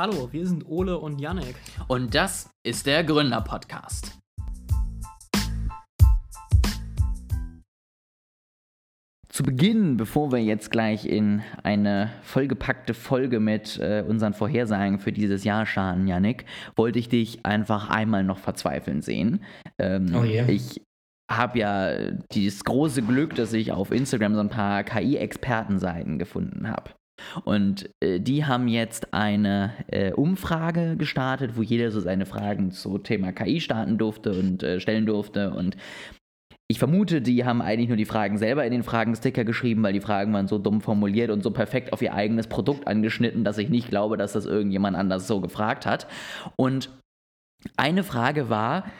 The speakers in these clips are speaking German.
Hallo, wir sind Ole und Yannick. Und das ist der Gründer-Podcast. Zu Beginn, bevor wir jetzt gleich in eine vollgepackte Folge mit äh, unseren Vorhersagen für dieses Jahr starten, Yannick, wollte ich dich einfach einmal noch verzweifeln sehen. Ähm, Oh je. Ich habe ja dieses große Glück, dass ich auf Instagram so ein paar KI-Expertenseiten gefunden habe. Und äh, die haben jetzt eine äh, Umfrage gestartet, wo jeder so seine Fragen zum Thema KI starten durfte und äh, stellen durfte. Und ich vermute, die haben eigentlich nur die Fragen selber in den Fragensticker geschrieben, weil die Fragen waren so dumm formuliert und so perfekt auf ihr eigenes Produkt angeschnitten, dass ich nicht glaube, dass das irgendjemand anders so gefragt hat. Und eine Frage war,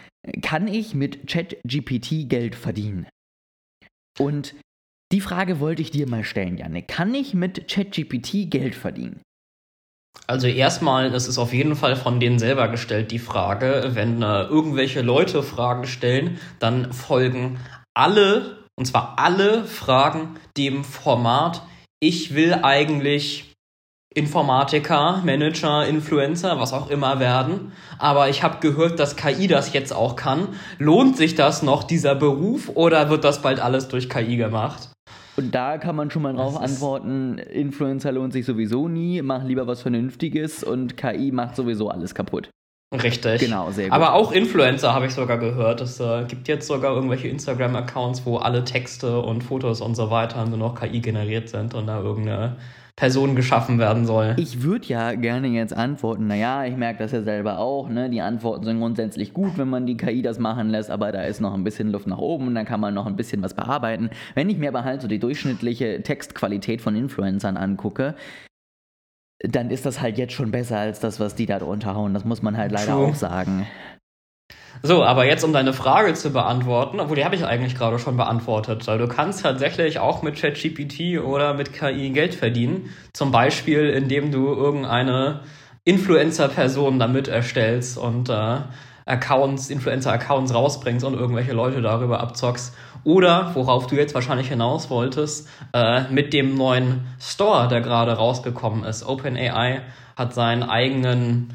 kann ich mit ChatGPT Geld verdienen? Und die Frage wollte ich dir mal stellen, Janne. Kann ich mit ChatGPT Geld verdienen? Also erstmal, das ist auf jeden Fall von denen selber gestellt, die Frage. Wenn äh, irgendwelche Leute Fragen stellen, dann folgen alle, und zwar alle Fragen dem Format, ich will eigentlich Informatiker, Manager, Influencer, was auch immer werden. Aber ich habe gehört, dass KI das jetzt auch kann. Lohnt sich das noch, dieser Beruf, oder wird das bald alles durch KI gemacht? Und da kann man schon mal drauf Das antworten, Influencer lohnt sich sowieso nie, mach lieber was Vernünftiges und KI macht sowieso alles kaputt. Richtig. Genau, sehr gut. Aber auch Influencer habe ich sogar gehört. Es äh, gibt jetzt sogar irgendwelche Instagram-Accounts, wo alle Texte und Fotos und so weiter nur noch KI generiert sind und da irgendeine Person geschaffen werden soll. Ich würde ja gerne jetzt antworten, naja, ich merke das ja selber auch, ne? Die Antworten sind grundsätzlich gut, wenn man die KI das machen lässt, aber da ist noch ein bisschen Luft nach oben und dann kann man noch ein bisschen was bearbeiten. Wenn ich mir aber halt so die durchschnittliche Textqualität von Influencern angucke, dann ist das halt jetzt schon besser als das, was die da drunter hauen. Das muss man halt leider True. auch sagen. So, aber jetzt um deine Frage zu beantworten, obwohl die habe ich eigentlich gerade schon beantwortet, weil du kannst tatsächlich auch mit ChatGPT oder mit KI Geld verdienen. Zum Beispiel, indem du irgendeine Influencer-Person damit erstellst und äh, Accounts, Influencer-Accounts rausbringst und irgendwelche Leute darüber abzockst. Oder, worauf du jetzt wahrscheinlich hinaus wolltest, äh, mit dem neuen Store, der gerade rausgekommen ist. OpenAI hat seinen eigenen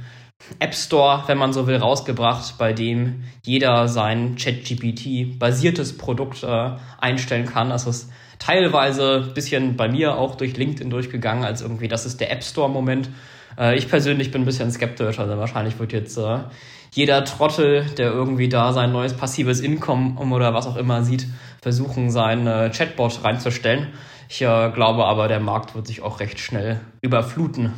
App Store, wenn man so will, rausgebracht, bei dem jeder sein ChatGPT-basiertes Produkt äh, einstellen kann. Das ist teilweise ein bisschen bei mir auch durch LinkedIn durchgegangen, als irgendwie, das ist der App Store-Moment. Äh, ich persönlich bin ein bisschen skeptisch, also wahrscheinlich wird jetzt äh, jeder Trottel, der irgendwie da sein neues passives Income oder was auch immer sieht, versuchen, sein äh, Chatbot reinzustellen. Ich äh, glaube aber, der Markt wird sich auch recht schnell überfluten.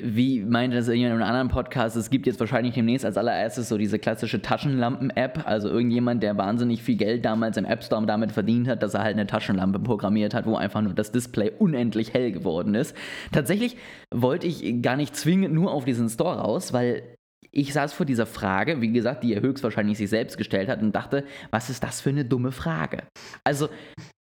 Wie meinte das irgendjemand in einem anderen Podcast, es gibt jetzt wahrscheinlich demnächst als allererstes so diese klassische Taschenlampen-App, also irgendjemand, der wahnsinnig viel Geld damals im App Store damit verdient hat, dass er halt eine Taschenlampe programmiert hat, wo einfach nur das Display unendlich hell geworden ist. Tatsächlich wollte ich gar nicht zwingend nur auf diesen Store raus, weil ich saß vor dieser Frage, wie gesagt, die er höchstwahrscheinlich sich selbst gestellt hat und dachte, was ist das für eine dumme Frage? Also,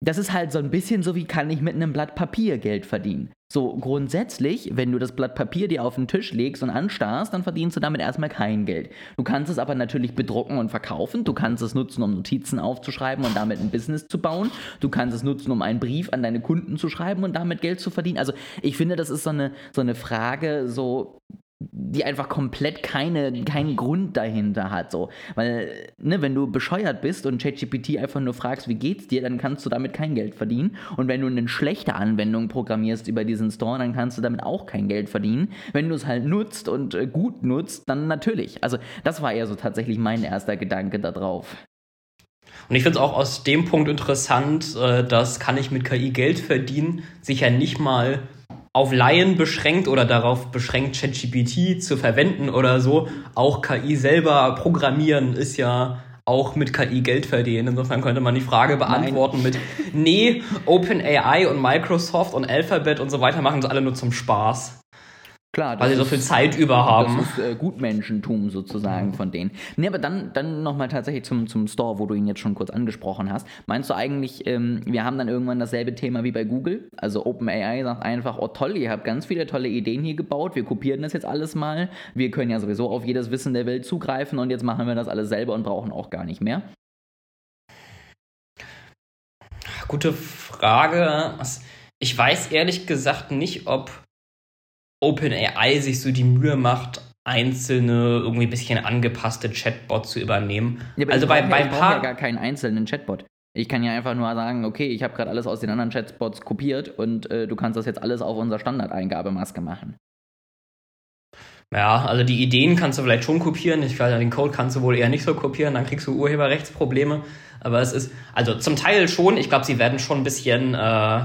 das ist halt so ein bisschen so, wie kann ich mit einem Blatt Papier Geld verdienen? So grundsätzlich, wenn du das Blatt Papier dir auf den Tisch legst und anstarrst, dann verdienst du damit erstmal kein Geld. Du kannst es aber natürlich bedrucken und verkaufen. Du kannst es nutzen, um Notizen aufzuschreiben und damit ein Business zu bauen. Du kannst es nutzen, um einen Brief an deine Kunden zu schreiben und damit Geld zu verdienen. Also ich finde, das ist so eine, so eine Frage, so die einfach komplett keine, keinen Grund dahinter hat. So. Weil, ne, wenn du bescheuert bist und ChatGPT einfach nur fragst, wie geht's dir, dann kannst du damit kein Geld verdienen. Und wenn du eine schlechte Anwendung programmierst über diesen Store, dann kannst du damit auch kein Geld verdienen. Wenn du es halt nutzt und äh, gut nutzt, dann natürlich. Also, das war eher so tatsächlich mein erster Gedanke darauf. Und ich finde es auch aus dem Punkt interessant, äh, dass kann ich mit KI Geld verdienen, sich ja nicht mal auf Laien beschränkt oder darauf beschränkt, ChatGPT zu verwenden oder so. Auch KI selber programmieren ist ja auch mit KI Geld verdienen. Insofern könnte man die Frage beantworten mit, nee, OpenAI und Microsoft und Alphabet und so weiter machen das alle nur zum Spaß. Klar, Weil sie so viel Zeit über haben. Das ist äh, Gutmenschentum sozusagen von denen. Nee, aber dann, dann nochmal tatsächlich zum, zum Store, wo du ihn jetzt schon kurz angesprochen hast. Meinst du eigentlich, ähm, wir haben dann irgendwann dasselbe Thema wie bei Google? Also OpenAI sagt einfach, oh toll, ihr habt ganz viele tolle Ideen hier gebaut, wir kopieren das jetzt alles mal. Wir können ja sowieso auf jedes Wissen der Welt zugreifen und jetzt machen wir das alles selber und brauchen auch gar nicht mehr. Gute Frage. Ich weiß ehrlich gesagt nicht, ob OpenAI sich so die Mühe macht, einzelne irgendwie ein bisschen angepasste Chatbots zu übernehmen. Ja, also bei, bei ja, paar ja gar keinen einzelnen Chatbot. Ich kann ja einfach nur sagen, okay, ich habe gerade alles aus den anderen Chatbots kopiert und äh, du kannst das jetzt alles auf unser Standardeingabemaske machen. Ja, also die Ideen kannst du vielleicht schon kopieren. Ich glaube, den Code kannst du wohl eher nicht so kopieren, dann kriegst du Urheberrechtsprobleme. Aber es ist, also zum Teil schon, ich glaube, sie werden schon ein bisschen äh,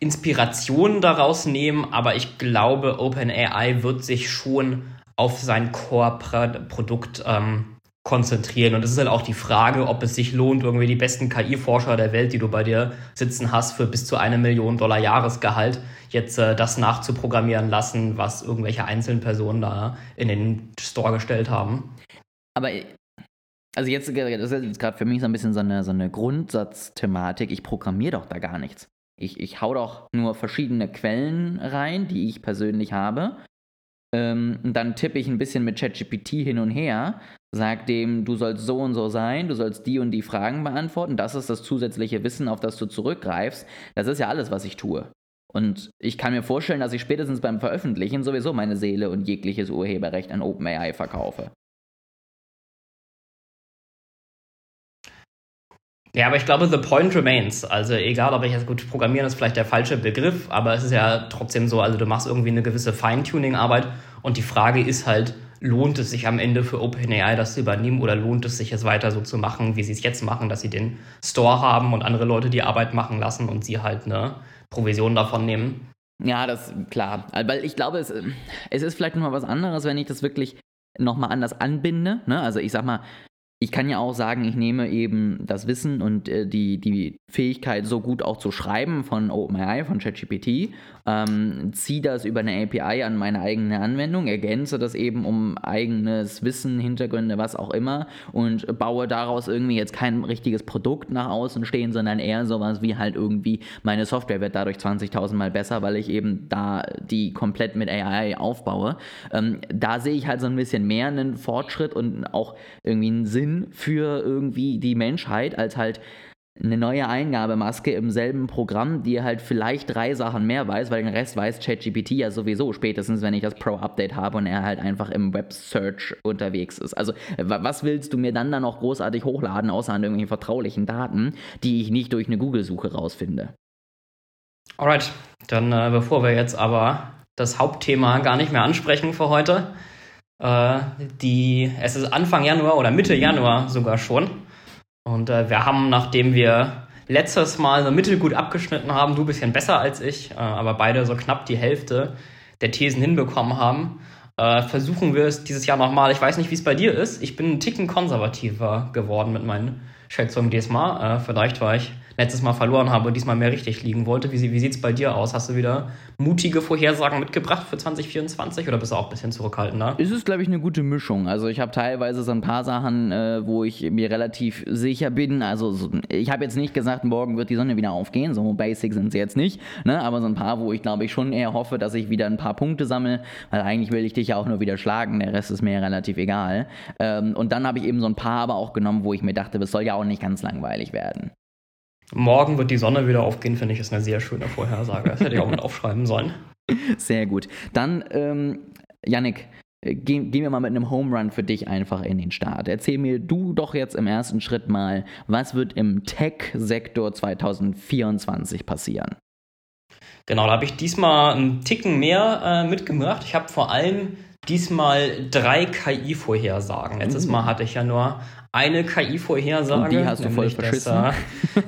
Inspiration daraus nehmen, aber ich glaube, OpenAI wird sich schon auf sein Core-Produkt ähm, konzentrieren. Und es ist halt auch die Frage, ob es sich lohnt, irgendwie die besten KI-Forscher der Welt, die du bei dir sitzen hast, für bis zu eine Million Dollar Jahresgehalt, jetzt äh, das nachzuprogrammieren lassen, was irgendwelche einzelnen Personen da in den Store gestellt haben. Aber also jetzt, das ist jetzt gerade für mich so ein bisschen so eine, so eine Grundsatzthematik. Ich programmiere doch da gar nichts. Ich, ich hau doch nur verschiedene Quellen rein, die ich persönlich habe. Ähm, dann tippe ich ein bisschen mit ChatGPT hin und her, sag dem, du sollst so und so sein, du sollst die und die Fragen beantworten. Das ist das zusätzliche Wissen, auf das du zurückgreifst. Das ist ja alles, was ich tue. Und ich kann mir vorstellen, dass ich spätestens beim Veröffentlichen sowieso meine Seele und jegliches Urheberrecht an OpenAI verkaufe. Ja, aber ich glaube, the point remains. Also egal, ob ich jetzt gut programmieren ist vielleicht der falsche Begriff, aber es ist ja trotzdem so, also du machst irgendwie eine gewisse Feintuning-Arbeit und die Frage ist halt, lohnt es sich am Ende für OpenAI das zu übernehmen oder lohnt es sich es weiter so zu machen, wie sie es jetzt machen, dass sie den Store haben und andere Leute die Arbeit machen lassen und sie halt eine Provision davon nehmen? Ja, das klar. Weil ich glaube, es, es ist vielleicht nochmal was anderes, wenn ich das wirklich nochmal anders anbinde. Ne? Also ich sag mal, ich kann ja auch sagen, ich nehme eben das Wissen und äh, die, die Fähigkeit, so gut auch zu schreiben von OpenAI, von ChatGPT, ähm, ziehe das über eine API an meine eigene Anwendung, ergänze das eben um eigenes Wissen, Hintergründe, was auch immer und baue daraus irgendwie jetzt kein richtiges Produkt nach außen stehen, sondern eher sowas wie halt irgendwie meine Software wird dadurch 20.000 Mal besser, weil ich eben da die komplett mit AI aufbaue. Ähm, da sehe ich halt so ein bisschen mehr einen Fortschritt und auch irgendwie einen Sinn Sinn für irgendwie die Menschheit als halt eine neue Eingabemaske im selben Programm, die halt vielleicht drei Sachen mehr weiß, weil den Rest weiß ChatGPT ja sowieso spätestens, wenn ich das Pro-Update habe und er halt einfach im Web-Search unterwegs ist. Also was willst du mir dann da noch großartig hochladen, außer an irgendwelchen vertraulichen Daten, die ich nicht durch eine Google-Suche rausfinde? Alright, dann äh, bevor wir jetzt aber das Hauptthema gar nicht mehr ansprechen für heute, äh, die, es ist Anfang Januar oder Mitte Januar sogar schon. Und äh, wir haben, nachdem wir letztes Mal so mittelgut abgeschnitten haben, du ein bisschen besser als ich, äh, aber beide so knapp die Hälfte der Thesen hinbekommen haben, äh, versuchen wir es dieses Jahr nochmal. Ich weiß nicht, wie es bei dir ist. Ich bin ein Ticken konservativer geworden mit meinen Schätzungen diesmal. Äh, vielleicht war ich letztes Mal verloren habe und diesmal mehr richtig liegen wollte. Wie, wie sieht es bei dir aus? Hast du wieder mutige Vorhersagen mitgebracht für 2024 oder bist du auch ein bisschen zurückhaltender? Es ist, glaube ich, eine gute Mischung. Also ich habe teilweise so ein paar Sachen, äh, wo ich mir relativ sicher bin. Also so, ich habe jetzt nicht gesagt, morgen wird die Sonne wieder aufgehen. So basic sind sie jetzt nicht. Ne? Aber so ein paar, wo ich glaube ich schon eher hoffe, dass ich wieder ein paar Punkte sammle. Weil eigentlich will ich dich ja auch nur wieder schlagen. Der Rest ist mir relativ egal. Ähm, und dann habe ich eben so ein paar aber auch genommen, wo ich mir dachte, das soll ja auch nicht ganz langweilig werden. Morgen wird die Sonne wieder aufgehen, finde ich, ist eine sehr schöne Vorhersage. Das hätte ich auch mit aufschreiben sollen. Sehr gut. Dann, ähm, Yannick, äh, gehen, gehen wir mal mit einem Home Run für dich einfach in den Start. Erzähl mir du doch jetzt im ersten Schritt mal, was wird im Tech-Sektor 2024 passieren? Genau, da habe ich diesmal einen Ticken mehr äh, mitgebracht. Ich habe vor allem diesmal drei KI-Vorhersagen. Letztes mhm. Mal hatte ich ja nur eine KI-Vorhersage. Die hast du voll verschissen.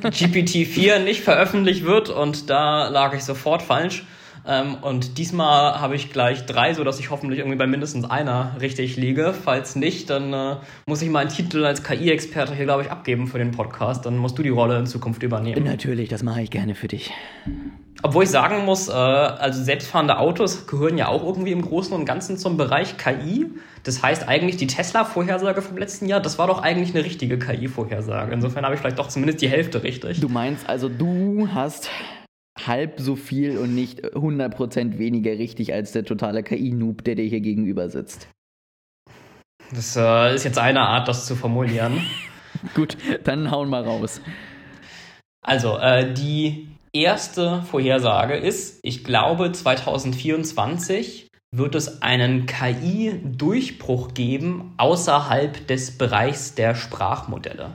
Dass, äh, GPT-4 nicht veröffentlicht wird und da lag ich sofort falsch. Ähm, und diesmal habe ich gleich drei, sodass ich hoffentlich irgendwie bei mindestens einer richtig liege. Falls nicht, dann äh, muss ich meinen Titel als KI-Experte hier, glaube ich, abgeben für den Podcast. Dann musst du die Rolle in Zukunft übernehmen. Natürlich, das mache ich gerne für dich. Obwohl ich sagen muss, äh, also selbstfahrende Autos gehören ja auch irgendwie im Großen und Ganzen zum Bereich KI. Das heißt eigentlich die Tesla-Vorhersage vom letzten Jahr, das war doch eigentlich eine richtige KI-Vorhersage. Insofern habe ich vielleicht doch zumindest die Hälfte richtig. Du meinst also, du hast halb so viel und nicht 100% weniger richtig als der totale KI-Noob, der dir hier gegenüber sitzt. Das äh, ist jetzt eine Art, das zu formulieren. Gut, dann hauen wir raus. Also, äh, die erste Vorhersage ist, ich glaube 2024 wird es einen KI-Durchbruch geben außerhalb des Bereichs der Sprachmodelle.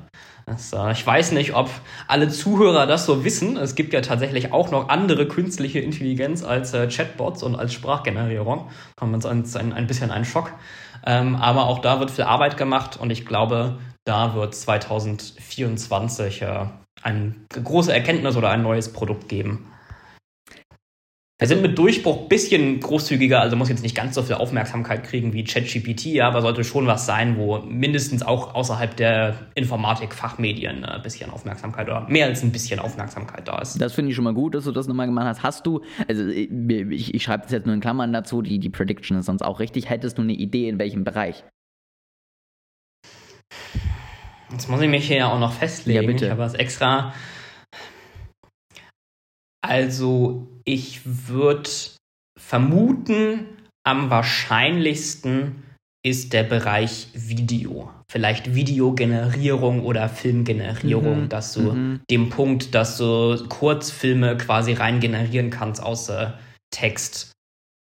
Äh, ich weiß nicht, ob alle Zuhörer das so wissen. Es gibt ja tatsächlich auch noch andere künstliche Intelligenz als äh, Chatbots und als Sprachgenerierung. Kommt uns ein, ein, bisschen ein Schock. Ähm, aber auch da wird viel Arbeit gemacht und ich glaube, da wird 2024 äh, eine große Erkenntnis oder ein neues Produkt geben. Wir sind mit Durchbruch ein bisschen großzügiger, also muss jetzt nicht ganz so viel Aufmerksamkeit kriegen wie ChatGPT, aber sollte schon was sein, wo mindestens auch außerhalb der Informatik-Fachmedien ein bisschen Aufmerksamkeit oder mehr als ein bisschen Aufmerksamkeit da ist. Das finde ich schon mal gut, dass du das nochmal gemacht hast. Hast du, also ich, ich schreibe das jetzt nur in Klammern dazu, die, die Prediction ist sonst auch richtig. Hättest du eine Idee, in welchem Bereich? Jetzt muss ich mich hier ja auch noch festlegen. Ja, bitte. Ich habe was extra. Also, ich würde vermuten, am wahrscheinlichsten ist der Bereich Video. Vielleicht Videogenerierung oder Filmgenerierung, Mhm, dass du mhm. dem Punkt, dass du Kurzfilme quasi rein generieren kannst äh, Text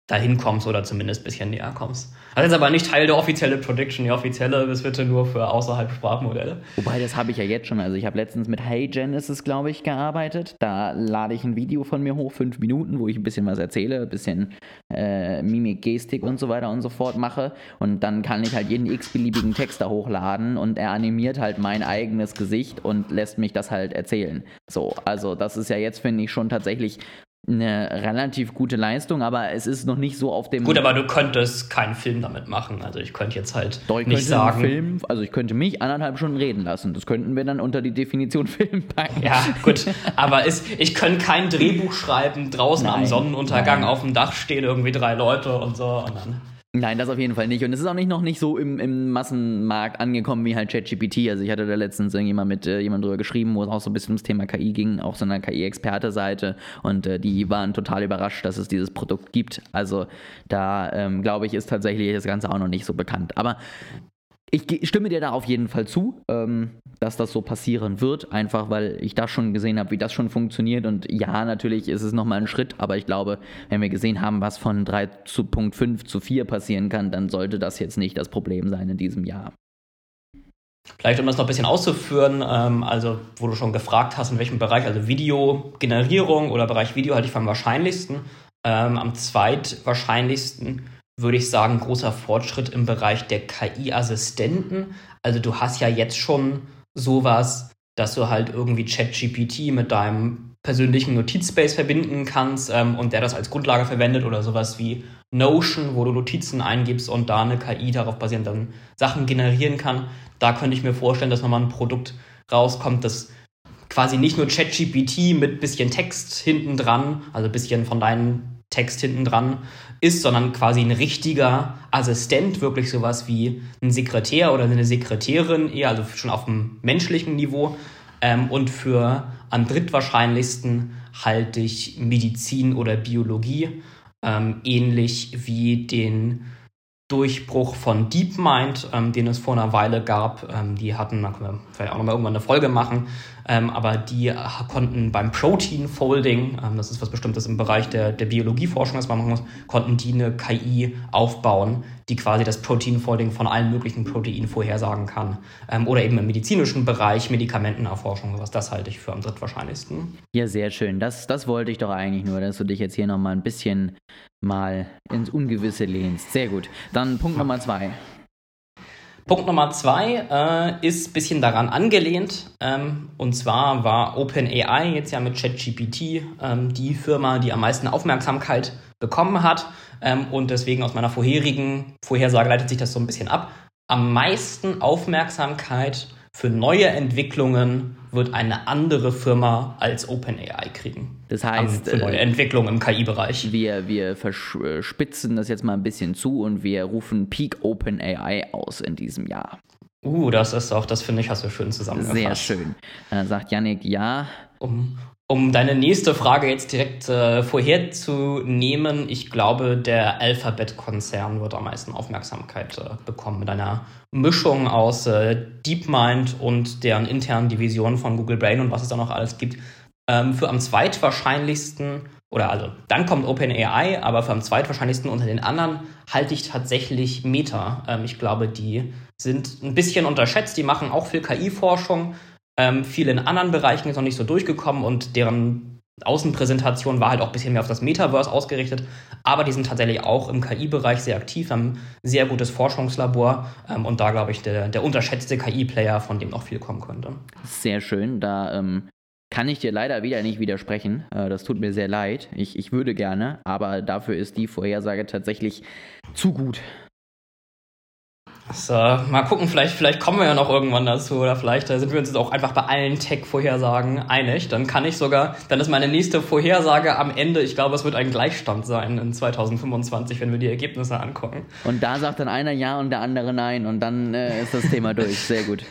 dahin kommst oder zumindest ein bisschen näher kommst. Das ist aber nicht Teil der offiziellen Prediction. Die offizielle ist bitte nur für außerhalb Sprachmodelle. Wobei, das habe ich ja jetzt schon. Also ich habe letztens mit Hey Genesis, glaube ich, gearbeitet. Da lade ich ein Video von mir hoch, fünf Minuten, wo ich ein bisschen was erzähle, ein bisschen äh, Mimik, Gestik und so weiter und so fort mache. Und dann kann ich halt jeden x-beliebigen Text da hochladen und er animiert halt mein eigenes Gesicht und lässt mich das halt erzählen. So, also das ist ja jetzt, finde ich, schon tatsächlich eine relativ gute Leistung, aber es ist noch nicht so auf dem. Gut, aber du könntest keinen Film damit machen. Also ich könnte jetzt halt Doch, ich nicht sagen. Film, also ich könnte mich anderthalb Stunden reden lassen. Das könnten wir dann unter die Definition Film packen. Ja, gut. Aber ist, ich könnte kein Drehbuch schreiben, draußen am Nein, Sonnenuntergang nein. auf dem Dach stehen irgendwie drei Leute und so. Und dann Nein, das auf jeden Fall nicht. Und es ist auch nicht noch nicht so im, im Massenmarkt angekommen wie halt ChatGPT. Also ich hatte da letztens irgendjemand mit äh, jemand drüber geschrieben, wo es auch so ein bisschen ums Thema KI ging, auch so einer KI-Experte-Seite. Und äh, die waren total überrascht, dass es dieses Produkt gibt. Also da ähm, glaube ich, ist tatsächlich das Ganze auch noch nicht so bekannt. Aber ich stimme dir da auf jeden Fall zu, ähm, dass das so passieren wird, einfach weil ich das schon gesehen habe, wie das schon funktioniert. Und ja, natürlich ist es nochmal ein Schritt, aber ich glaube, wenn wir gesehen haben, was von 3 zu Punkt 5 zu 4 passieren kann, dann sollte das jetzt nicht das Problem sein in diesem Jahr. Vielleicht, um das noch ein bisschen auszuführen, ähm, also wo du schon gefragt hast, in welchem Bereich, also Videogenerierung oder Bereich Video halte ich für am wahrscheinlichsten. Ähm, am zweitwahrscheinlichsten würde ich sagen, großer Fortschritt im Bereich der KI-Assistenten. Also du hast ja jetzt schon sowas, dass du halt irgendwie ChatGPT mit deinem persönlichen Notizspace verbinden kannst ähm, und der das als Grundlage verwendet oder sowas wie Notion, wo du Notizen eingibst und da eine KI darauf basierend dann Sachen generieren kann. Da könnte ich mir vorstellen, dass nochmal ein Produkt rauskommt, das quasi nicht nur ChatGPT mit bisschen Text hinten dran, also bisschen von deinem Text hinten dran ist, sondern quasi ein richtiger Assistent, wirklich sowas wie ein Sekretär oder eine Sekretärin, eher also schon auf dem menschlichen Niveau. Ähm, und für am drittwahrscheinlichsten halte ich Medizin oder Biologie, ähm, ähnlich wie den Durchbruch von DeepMind, ähm, den es vor einer Weile gab. Ähm, die hatten, da können wir vielleicht auch nochmal irgendwann eine Folge machen, ähm, aber die konnten beim Protein Folding, ähm, das ist was Bestimmtes im Bereich der, der Biologieforschung, das man machen muss, konnten die eine KI aufbauen, die quasi das Protein Folding von allen möglichen Proteinen vorhersagen kann. Ähm, oder eben im medizinischen Bereich, Medikamentenerforschung, sowas, das halte ich für am drittwahrscheinlichsten. Ja, sehr schön. Das, das wollte ich doch eigentlich nur, dass du dich jetzt hier nochmal ein bisschen mal ins Ungewisse lehnst. Sehr gut. Dann Punkt Nummer zwei. Punkt Nummer zwei äh, ist ein bisschen daran angelehnt. Ähm, und zwar war OpenAI jetzt ja mit ChatGPT ähm, die Firma, die am meisten Aufmerksamkeit bekommen hat. Ähm, und deswegen aus meiner vorherigen Vorhersage leitet sich das so ein bisschen ab. Am meisten Aufmerksamkeit für neue Entwicklungen wird eine andere Firma als OpenAI kriegen. Das heißt, für neue äh, Entwicklungen im KI-Bereich. wir, wir verspitzen das jetzt mal ein bisschen zu und wir rufen Peak OpenAI aus in diesem Jahr. Uh, das ist auch, das finde ich, hast du schön zusammengefasst. Sehr schön. Dann sagt Yannick, ja, Um, um deine nächste Frage jetzt direkt äh, vorherzunehmen, ich glaube, der Alphabet-Konzern wird am meisten Aufmerksamkeit äh, bekommen mit einer Mischung aus äh, DeepMind und deren internen Divisionen von Google Brain und was es da noch alles gibt. Ähm, für am zweitwahrscheinlichsten, oder also dann kommt OpenAI, aber für am zweitwahrscheinlichsten unter den anderen halte ich tatsächlich Meta. Ähm, ich glaube, die sind ein bisschen unterschätzt, die machen auch viel KI-Forschung. Ähm, viel in anderen Bereichen ist noch nicht so durchgekommen und deren Außenpräsentation war halt auch ein bisschen mehr auf das Metaverse ausgerichtet, aber die sind tatsächlich auch im KI-Bereich sehr aktiv, haben ein sehr gutes Forschungslabor ähm, und da, glaube ich, der, der unterschätzte KI-Player, von dem noch viel kommen könnte. Sehr schön, da ähm, kann ich dir leider wieder nicht widersprechen. Äh, das tut mir sehr leid. Ich, ich würde gerne, aber dafür ist die Vorhersage tatsächlich zu gut. So, mal gucken, vielleicht, vielleicht kommen wir ja noch irgendwann dazu oder vielleicht äh, sind wir uns jetzt auch einfach bei allen Tech-Vorhersagen einig. Dann kann ich sogar, dann ist meine nächste Vorhersage am Ende, ich glaube, es wird ein Gleichstand sein in 2025, wenn wir die Ergebnisse angucken. Und da sagt dann einer ja und der andere nein und dann äh, ist das Thema durch. Sehr gut.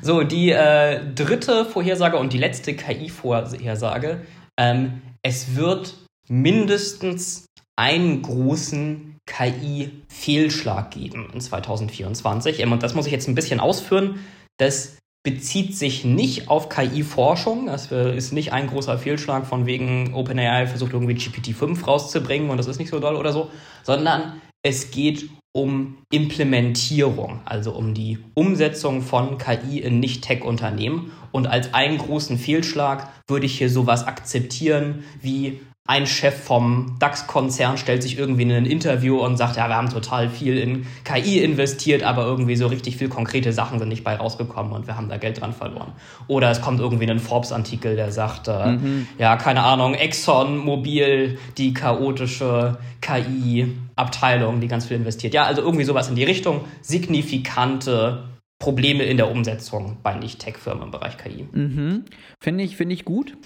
So, die äh, dritte Vorhersage und die letzte KI-Vorhersage. Ähm, es wird mindestens einen großen KI-Fehlschlag geben in 2024. Ähm, und das muss ich jetzt ein bisschen ausführen. Das bezieht sich nicht auf KI-Forschung. Das ist nicht ein großer Fehlschlag von wegen OpenAI versucht irgendwie GPT-5 rauszubringen und das ist nicht so doll oder so, sondern es geht um Implementierung, also um die Umsetzung von KI in Nicht-Tech-Unternehmen. Und als einen großen Fehlschlag würde ich hier sowas akzeptieren wie ein Chef vom DAX-Konzern stellt sich irgendwie in ein Interview und sagt, ja, wir haben total viel in KI investiert, aber irgendwie so richtig viel konkrete Sachen sind nicht bei rausgekommen und wir haben da Geld dran verloren. Oder es kommt irgendwie ein Forbes-Artikel, der sagt, äh, mhm. ja, keine Ahnung, Exxon Mobil, die chaotische KI-Abteilung, die ganz viel investiert. Ja, also irgendwie sowas in die Richtung, signifikante Probleme in der Umsetzung bei Nicht-Tech-Firmen im Bereich KI. Mhm. Finde ich, find ich gut.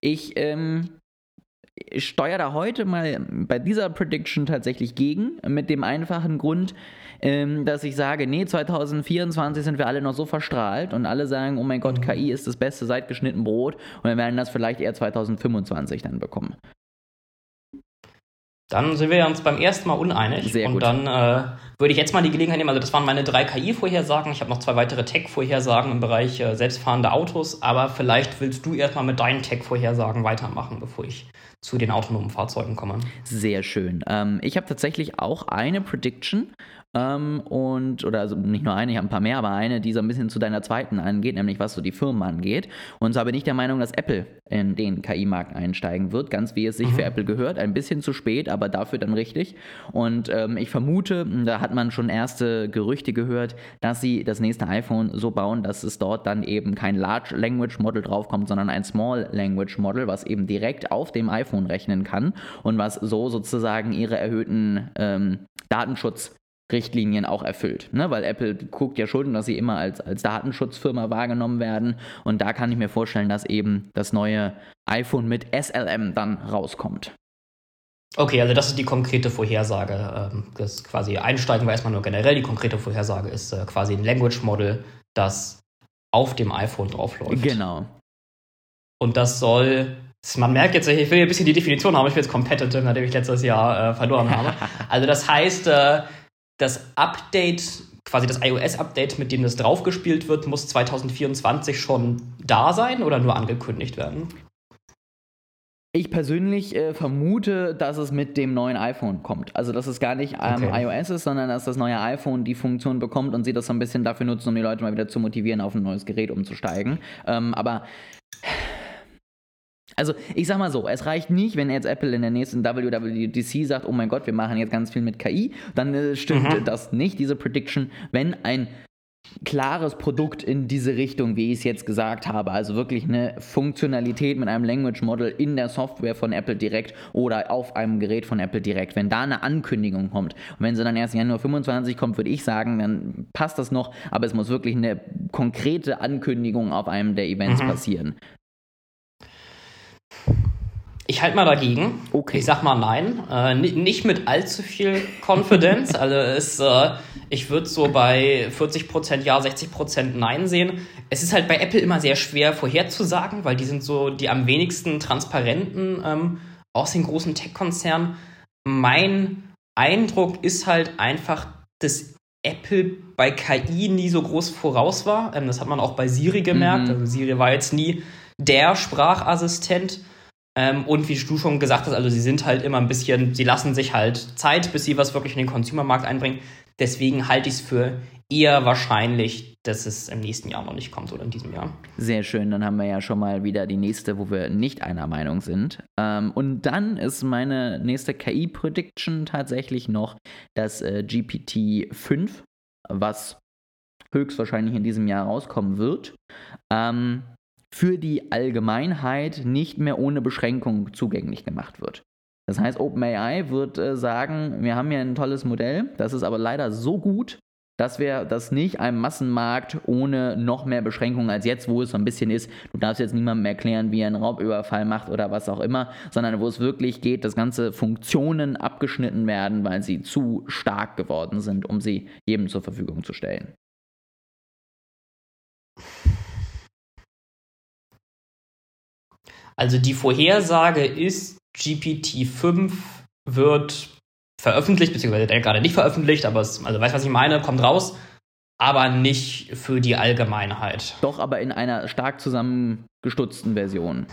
Ich ähm, ich steuere da heute mal bei dieser Prediction tatsächlich gegen, mit dem einfachen Grund, ähm, dass ich sage, nee, 2024 sind wir alle noch so verstrahlt und alle sagen, oh mein Gott, mhm. KI ist das Beste seit geschnitten Brot und wir werden das vielleicht eher 2025 dann bekommen. Dann sind wir uns beim ersten Mal uneinig. Sehr und gut. dann äh, würde ich jetzt mal die Gelegenheit nehmen. Also, das waren meine drei KI-Vorhersagen. Ich habe noch zwei weitere Tech-Vorhersagen im Bereich äh, selbstfahrende Autos. Aber vielleicht willst du erstmal mit deinen Tech-Vorhersagen weitermachen, bevor ich zu den autonomen Fahrzeugen komme. Sehr schön. Ähm, ich habe tatsächlich auch eine Prediction ähm, und, oder also nicht nur eine, ich habe ein paar mehr, aber eine, die so ein bisschen zu deiner zweiten angeht, nämlich was so die Firmen angeht. Und zwar bin ich der Meinung, dass Apple in den KI-Markt einsteigen wird, ganz wie es sich mhm. für Apple gehört. Ein bisschen zu spät, aber dafür dann richtig. Und ähm, ich vermute, da hat man schon erste Gerüchte gehört, dass sie das nächste iPhone so bauen, dass es dort dann eben kein Large Language Model draufkommt, sondern ein Small Language Model, was eben direkt auf dem iPhone rechnen kann und was so sozusagen ihre erhöhten ähm, Datenschutz Richtlinien auch erfüllt. Ne? Weil Apple guckt ja schon, dass sie immer als, als Datenschutzfirma wahrgenommen werden. Und da kann ich mir vorstellen, dass eben das neue iPhone mit SLM dann rauskommt. Okay, also das ist die konkrete Vorhersage. Ähm, das quasi einsteigen wir erstmal nur generell. Die konkrete Vorhersage ist äh, quasi ein Language Model, das auf dem iPhone draufläuft. Genau. Und das soll man merkt jetzt, ich will ein bisschen die Definition haben, ich bin jetzt competitive, nachdem ich letztes Jahr äh, verloren habe. Also das heißt, äh, das Update, quasi das iOS-Update, mit dem das draufgespielt wird, muss 2024 schon da sein oder nur angekündigt werden? Ich persönlich äh, vermute, dass es mit dem neuen iPhone kommt. Also, dass es gar nicht ähm, okay. iOS ist, sondern dass das neue iPhone die Funktion bekommt und sie das so ein bisschen dafür nutzen, um die Leute mal wieder zu motivieren, auf ein neues Gerät umzusteigen. Ähm, aber also ich sag mal so, es reicht nicht, wenn jetzt Apple in der nächsten WWDC sagt, oh mein Gott, wir machen jetzt ganz viel mit KI, dann äh, stimmt mhm. das nicht, diese Prediction, wenn ein klares Produkt in diese Richtung, wie ich es jetzt gesagt habe. Also wirklich eine Funktionalität mit einem Language Model in der Software von Apple direkt oder auf einem Gerät von Apple direkt. Wenn da eine Ankündigung kommt und wenn sie dann erst Januar 25 kommt, würde ich sagen, dann passt das noch, aber es muss wirklich eine konkrete Ankündigung auf einem der Events mhm. passieren. Ich halte mal dagegen. Okay. Ich sag mal nein. Äh, nicht mit allzu viel Confidence. also es, äh, ich würde so bei 40% Ja, 60% Nein sehen. Es ist halt bei Apple immer sehr schwer vorherzusagen, weil die sind so die am wenigsten transparenten ähm, aus den großen Tech-Konzernen. Mein Eindruck ist halt einfach, dass Apple bei KI nie so groß voraus war. Ähm, das hat man auch bei Siri gemerkt. Mhm. Also Siri war jetzt nie der Sprachassistent. Ähm, und wie du schon gesagt hast, also sie sind halt immer ein bisschen, sie lassen sich halt Zeit, bis sie was wirklich in den Consumermarkt einbringen. Deswegen halte ich es für eher wahrscheinlich, dass es im nächsten Jahr noch nicht kommt oder in diesem Jahr. Sehr schön, dann haben wir ja schon mal wieder die nächste, wo wir nicht einer Meinung sind. Ähm, und dann ist meine nächste KI-Prediction tatsächlich noch das äh, GPT-5, was höchstwahrscheinlich in diesem Jahr rauskommen wird. Ähm, für die Allgemeinheit nicht mehr ohne Beschränkung zugänglich gemacht wird. Das heißt, OpenAI wird äh, sagen, wir haben hier ein tolles Modell, das ist aber leider so gut, dass wir das nicht einem Massenmarkt ohne noch mehr Beschränkungen als jetzt, wo es so ein bisschen ist, du darfst jetzt niemandem erklären, wie er einen Raubüberfall macht oder was auch immer, sondern wo es wirklich geht, dass ganze Funktionen abgeschnitten werden, weil sie zu stark geworden sind, um sie jedem zur Verfügung zu stellen. Also die Vorhersage ist, GPT-5 wird veröffentlicht, beziehungsweise der gerade nicht veröffentlicht, aber es, also weißt was ich meine, kommt raus, aber nicht für die Allgemeinheit. Doch, aber in einer stark zusammengestutzten Version.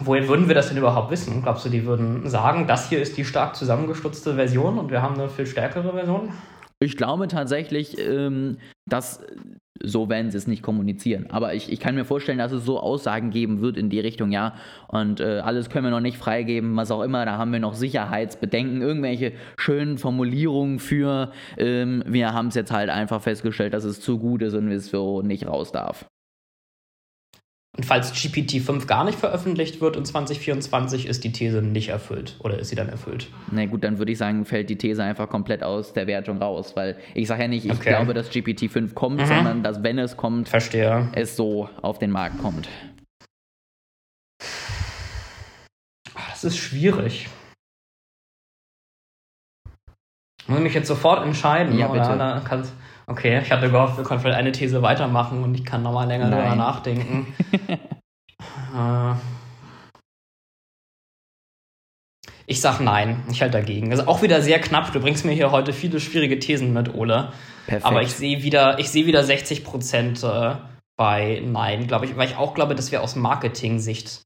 Woher würden wir das denn überhaupt wissen? Glaubst du, die würden sagen, das hier ist die stark zusammengestutzte Version und wir haben eine viel stärkere Version? Ich glaube tatsächlich, ähm, dass so werden sie es nicht kommunizieren. Aber ich, ich kann mir vorstellen, dass es so Aussagen geben wird in die Richtung, ja, und äh, alles können wir noch nicht freigeben, was auch immer, da haben wir noch Sicherheitsbedenken, irgendwelche schönen Formulierungen für, ähm, wir haben es jetzt halt einfach festgestellt, dass es zu gut ist und es so nicht raus darf. Und falls GPT-5 gar nicht veröffentlicht wird in 2024, ist die These nicht erfüllt. Oder ist sie dann erfüllt? Na gut, dann würde ich sagen, fällt die These einfach komplett aus der Wertung raus. Weil ich sage ja nicht, ich okay. glaube, dass GPT-5 kommt, mhm. sondern dass, wenn es kommt, Verstehe. es so auf den Markt kommt. Das ist schwierig. Muss mich jetzt sofort entscheiden. Ja, bitte. Oder kannst, Okay, ich hatte gehofft, wir können vielleicht eine These weitermachen und ich kann nochmal länger Nein. darüber nachdenken. äh, ich sag nein, ich halte dagegen. Ist auch wieder sehr knapp. Du bringst mir hier heute viele schwierige Thesen mit, Ole. Perfekt. Aber ich sehe wieder, ich sehe wieder 60 Prozent äh, bei Nein, glaube ich, weil ich auch glaube, dass wir aus Marketing-Sicht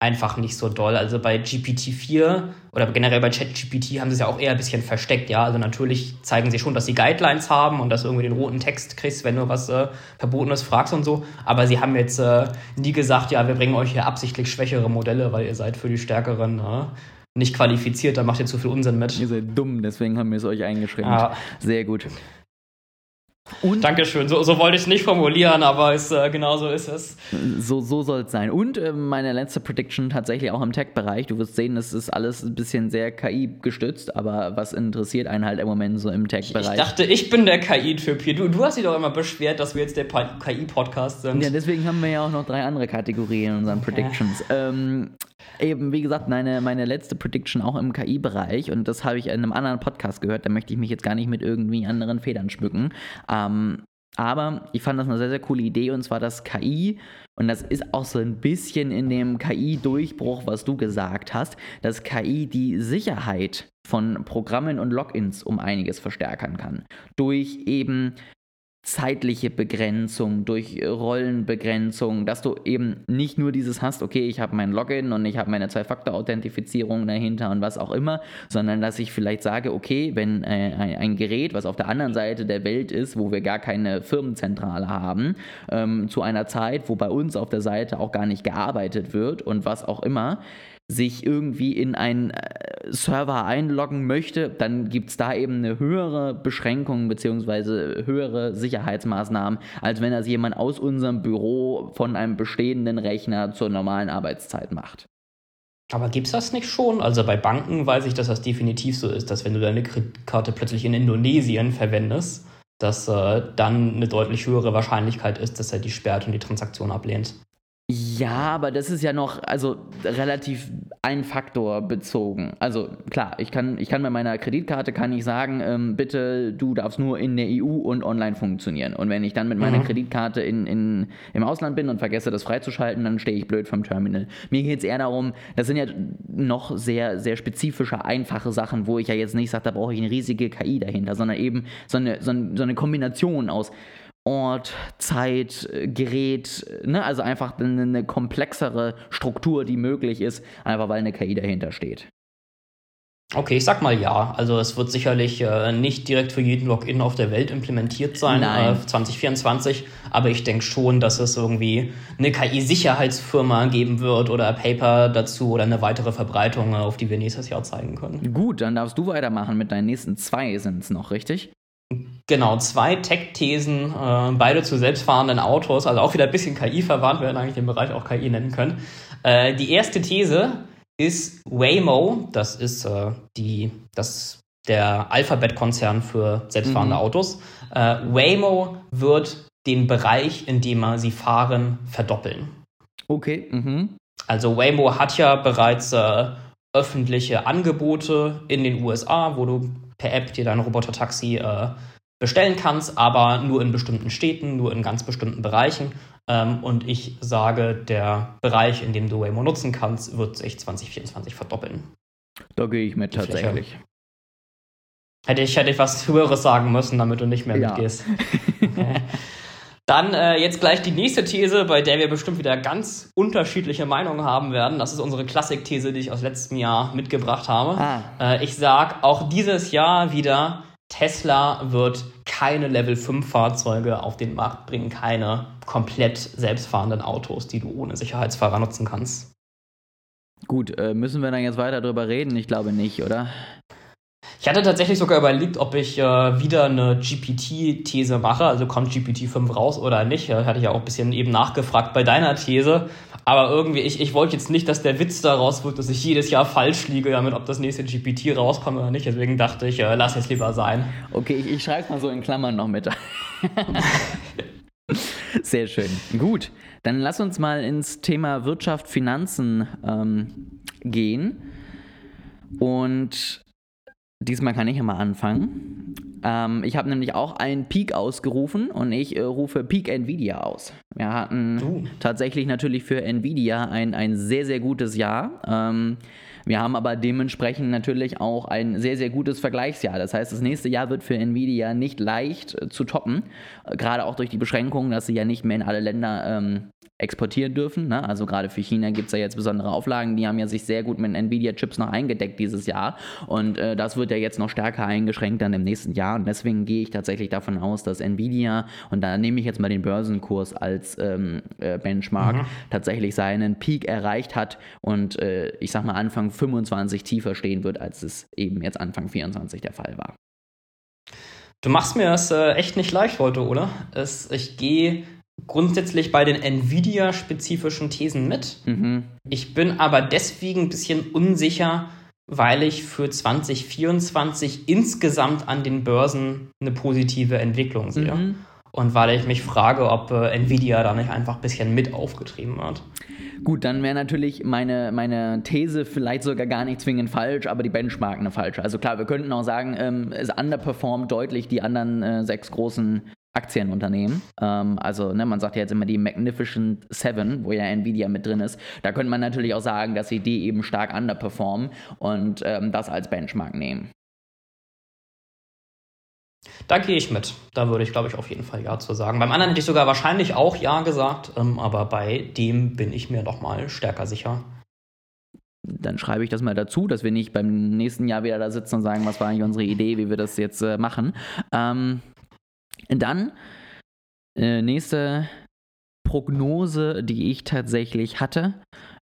einfach nicht so doll. Also bei GPT-4 oder generell bei ChatGPT haben sie es ja auch eher ein bisschen versteckt, ja. Also natürlich zeigen sie schon, dass sie Guidelines haben und dass du irgendwie den roten Text kriegst, wenn du was äh, Verbotenes fragst und so. Aber sie haben jetzt äh, nie gesagt, ja, wir bringen euch hier absichtlich schwächere Modelle, weil ihr seid für die stärkeren äh, nicht qualifiziert, da macht ihr zu viel Unsinn mit. Ihr seid dumm, deswegen haben wir es euch eingeschränkt. Ja. Sehr gut. Und Dankeschön. So, so wollte ich es nicht formulieren, aber es, äh, genau so ist es. So, so soll es sein. Und äh, meine letzte Prediction tatsächlich auch im Tech-Bereich. Du wirst sehen, es ist alles ein bisschen sehr KI-gestützt, aber was interessiert einen halt im Moment so im Tech-Bereich? Ich dachte, ich bin der KI-Typ hier. Du, du hast dich doch immer beschwert, dass wir jetzt der KI-Podcast sind. Ja, deswegen haben wir ja auch noch drei andere Kategorien in unseren Predictions. Ja. Ähm, eben, wie gesagt, meine, meine letzte Prediction auch im KI-Bereich und das habe ich in einem anderen Podcast gehört, da möchte ich mich jetzt gar nicht mit irgendwie anderen Federn schmücken. Ähm, aber ich fand das eine sehr, sehr coole Idee und zwar das KI, und das ist auch so ein bisschen in dem KI-Durchbruch, was du gesagt hast, dass KI die Sicherheit von Programmen und Logins um einiges verstärken kann. Durch eben zeitliche Begrenzung, durch Rollenbegrenzung, dass du eben nicht nur dieses hast, okay, ich habe mein Login und ich habe meine Zwei-Faktor-Authentifizierung dahinter und was auch immer, sondern dass ich vielleicht sage, okay, wenn äh, ein, Gerät, was auf der anderen Seite der Welt ist, wo wir gar keine Firmenzentrale haben, ähm, zu einer Zeit, wo bei uns auf der Seite auch gar nicht gearbeitet wird und was auch immer, sich irgendwie in einen äh, Server einloggen möchte, dann gibt es da eben eine höhere Beschränkung bzw. höhere Sicherheitsmaßnahmen, als wenn das jemand aus unserem Büro von einem bestehenden Rechner zur normalen Arbeitszeit macht. Aber gibt es das nicht schon? Also bei Banken weiß ich, dass das definitiv so ist, dass wenn du deine Kreditkarte plötzlich in Indonesien verwendest, dass äh, dann eine deutlich höhere Wahrscheinlichkeit ist, dass er die sperrt und die Transaktion ablehnt. Ja, aber das ist ja noch, also relativ ein Faktor bezogen. Also klar, ich kann, ich kann bei meiner Kreditkarte kann ich sagen, ähm, bitte, du darfst nur in der EU und online funktionieren. Und wenn ich dann mit meiner mhm. Kreditkarte in, in, im Ausland bin und vergesse, das freizuschalten, dann stehe ich blöd vom Terminal. Mir geht es eher darum, das sind ja noch sehr, sehr spezifische, einfache Sachen, wo ich ja jetzt nicht sage, da brauche ich eine riesige KI dahinter, sondern eben so eine, so eine Kombination aus Ort, Zeit, Gerät, ne? also einfach eine, eine komplexere Struktur, die möglich ist, einfach weil eine KI dahinter steht. Okay, ich sag mal ja. Also es wird sicherlich äh, nicht direkt für jeden Login auf der Welt implementiert sein, äh, 2024, aber ich denke schon, dass es irgendwie eine KI-Sicherheitsfirma geben wird oder Paper dazu oder eine weitere Verbreitung, auf die wir nächstes Jahr zeigen können. Gut, dann darfst du weitermachen mit deinen nächsten zwei sind es noch, richtig? Genau, zwei Tech-Thesen, äh, beide zu selbstfahrenden Autos, also auch wieder ein bisschen KI verwandt, wir werden eigentlich den Bereich auch KI nennen können. Äh, die erste These, ist Waymo, das ist äh, die, das, der Alphabet-Konzern für selbstfahrende mhm. Autos. Äh, Waymo wird den Bereich, in dem sie fahren, verdoppeln. Okay. Mhm. Also Waymo hat ja bereits äh, öffentliche Angebote in den USA, wo du per App dir dein Roboter-Taxi äh, bestellen kannst, aber nur in bestimmten Städten, nur in ganz bestimmten Bereichen. Ähm, und ich sage, der Bereich, in dem du Waymo nutzen kannst, wird sich 2024 verdoppeln. Da gehe ich mit tatsächlich. Hätte ich, hätte ich was Höheres sagen müssen, damit du nicht mehr ja. mitgehst. Dann äh, jetzt gleich die nächste These, bei der wir bestimmt wieder ganz unterschiedliche Meinungen haben werden. Das ist unsere Klassikthese, die ich aus letztem Jahr mitgebracht habe. Ah. Äh, ich sage auch dieses Jahr wieder, Tesla wird keine Level 5 Fahrzeuge auf den Markt bringen, keine komplett selbstfahrenden Autos, die du ohne Sicherheitsfahrer nutzen kannst. Gut, äh, müssen wir dann jetzt weiter darüber reden? Ich glaube nicht, oder? Ich hatte tatsächlich sogar überlegt, ob ich äh, wieder eine GPT-These mache, also kommt GPT-5 raus oder nicht. Hatte ich ja auch ein bisschen eben nachgefragt bei deiner These. Aber irgendwie, ich, ich wollte jetzt nicht, dass der Witz daraus wird, dass ich jedes Jahr falsch liege, damit, ob das nächste GPT rauskommt oder nicht. Deswegen dachte ich, äh, lass jetzt lieber sein. Okay, ich, ich schreibe es mal so in Klammern noch mit. Sehr schön. Gut, dann lass uns mal ins Thema Wirtschaft, Finanzen ähm, gehen. Und Diesmal kann ich ja mal anfangen. Ähm, ich habe nämlich auch einen Peak ausgerufen und ich äh, rufe Peak Nvidia aus. Wir hatten uh. tatsächlich natürlich für Nvidia ein, ein sehr, sehr gutes Jahr. Ähm, wir haben aber dementsprechend natürlich auch ein sehr, sehr gutes Vergleichsjahr. Das heißt, das nächste Jahr wird für Nvidia nicht leicht äh, zu toppen. Äh, gerade auch durch die Beschränkungen, dass sie ja nicht mehr in alle Länder ähm, exportieren dürfen. Ne? Also gerade für China gibt es ja jetzt besondere Auflagen. Die haben ja sich sehr gut mit Nvidia-Chips noch eingedeckt dieses Jahr. Und äh, das wird ja jetzt noch stärker eingeschränkt dann im nächsten Jahr. Und deswegen gehe ich tatsächlich davon aus, dass Nvidia, und da nehme ich jetzt mal den Börsenkurs als ähm, äh, Benchmark, mhm. tatsächlich seinen Peak erreicht hat und äh, ich sag mal Anfang 25 tiefer stehen wird, als es eben jetzt Anfang 24 der Fall war. Du machst mir das äh, echt nicht leicht heute, oder? Es, ich gehe grundsätzlich bei den Nvidia-spezifischen Thesen mit. Mhm. Ich bin aber deswegen ein bisschen unsicher, weil ich für 2024 insgesamt an den Börsen eine positive Entwicklung sehe. Mhm. Und weil ich mich frage, ob äh, Nvidia da nicht einfach ein bisschen mit aufgetrieben wird. Gut, dann wäre natürlich meine, meine These vielleicht sogar gar nicht zwingend falsch, aber die Benchmark eine falsche. Also klar, wir könnten auch sagen, ähm, es underperformt deutlich die anderen äh, sechs großen Aktienunternehmen. Ähm, also ne, man sagt ja jetzt immer die Magnificent Seven, wo ja Nvidia mit drin ist. Da könnte man natürlich auch sagen, dass sie die eben stark underperformen und ähm, das als Benchmark nehmen. Da gehe ich mit. Da würde ich, glaube ich, auf jeden Fall Ja zu sagen. Beim anderen hätte ich sogar wahrscheinlich auch Ja gesagt, ähm, aber bei dem bin ich mir noch mal stärker sicher. Dann schreibe ich das mal dazu, dass wir nicht beim nächsten Jahr wieder da sitzen und sagen, was war eigentlich unsere Idee, wie wir das jetzt äh, machen. Ähm, dann äh, nächste Prognose, die ich tatsächlich hatte,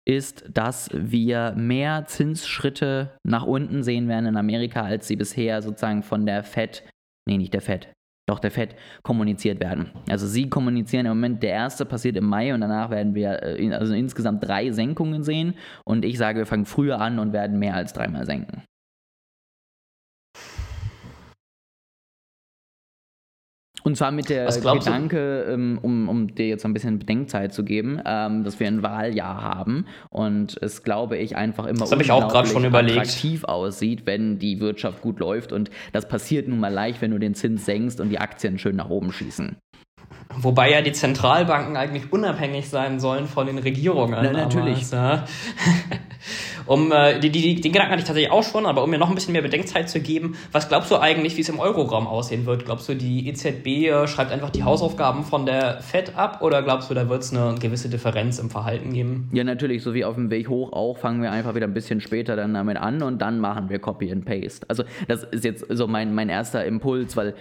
ist, dass wir mehr Zinsschritte nach unten sehen werden in Amerika, als sie bisher sozusagen von der Fed, nee, nicht der Fed, doch der Fed kommuniziert werden. Also sie kommunizieren im Moment, der erste passiert im Mai und danach werden wir äh, also insgesamt drei Senkungen sehen und ich sage, wir fangen früher an und werden mehr als dreimal senken. Und zwar mit der Gedanke, ähm, um, um dir jetzt ein bisschen Bedenkzeit zu geben, ähm, dass wir ein Wahljahr haben und es, glaube ich, einfach immer das ich auch schon überlegt. attraktiv aussieht, wenn die Wirtschaft gut läuft. Und das passiert nun mal leicht, wenn du den Zins senkst und die Aktien schön nach oben schießen. Wobei ja die Zentralbanken eigentlich unabhängig sein sollen von den Regierungen. Na, natürlich. Aber, um, äh, die, die, den Gedanken hatte ich tatsächlich auch schon, aber um mir noch ein bisschen mehr Bedenkzeit zu geben, was glaubst du eigentlich, wie es im Euroraum aussehen wird? Glaubst du, die EZB äh, schreibt einfach die Hausaufgaben von der FED ab oder glaubst du, da wird es eine gewisse Differenz im Verhalten geben? Ja, natürlich, so wie auf dem Weg hoch auch, fangen wir einfach wieder ein bisschen später dann damit an und dann machen wir Copy and Paste. Also das ist jetzt so mein, mein erster Impuls, weil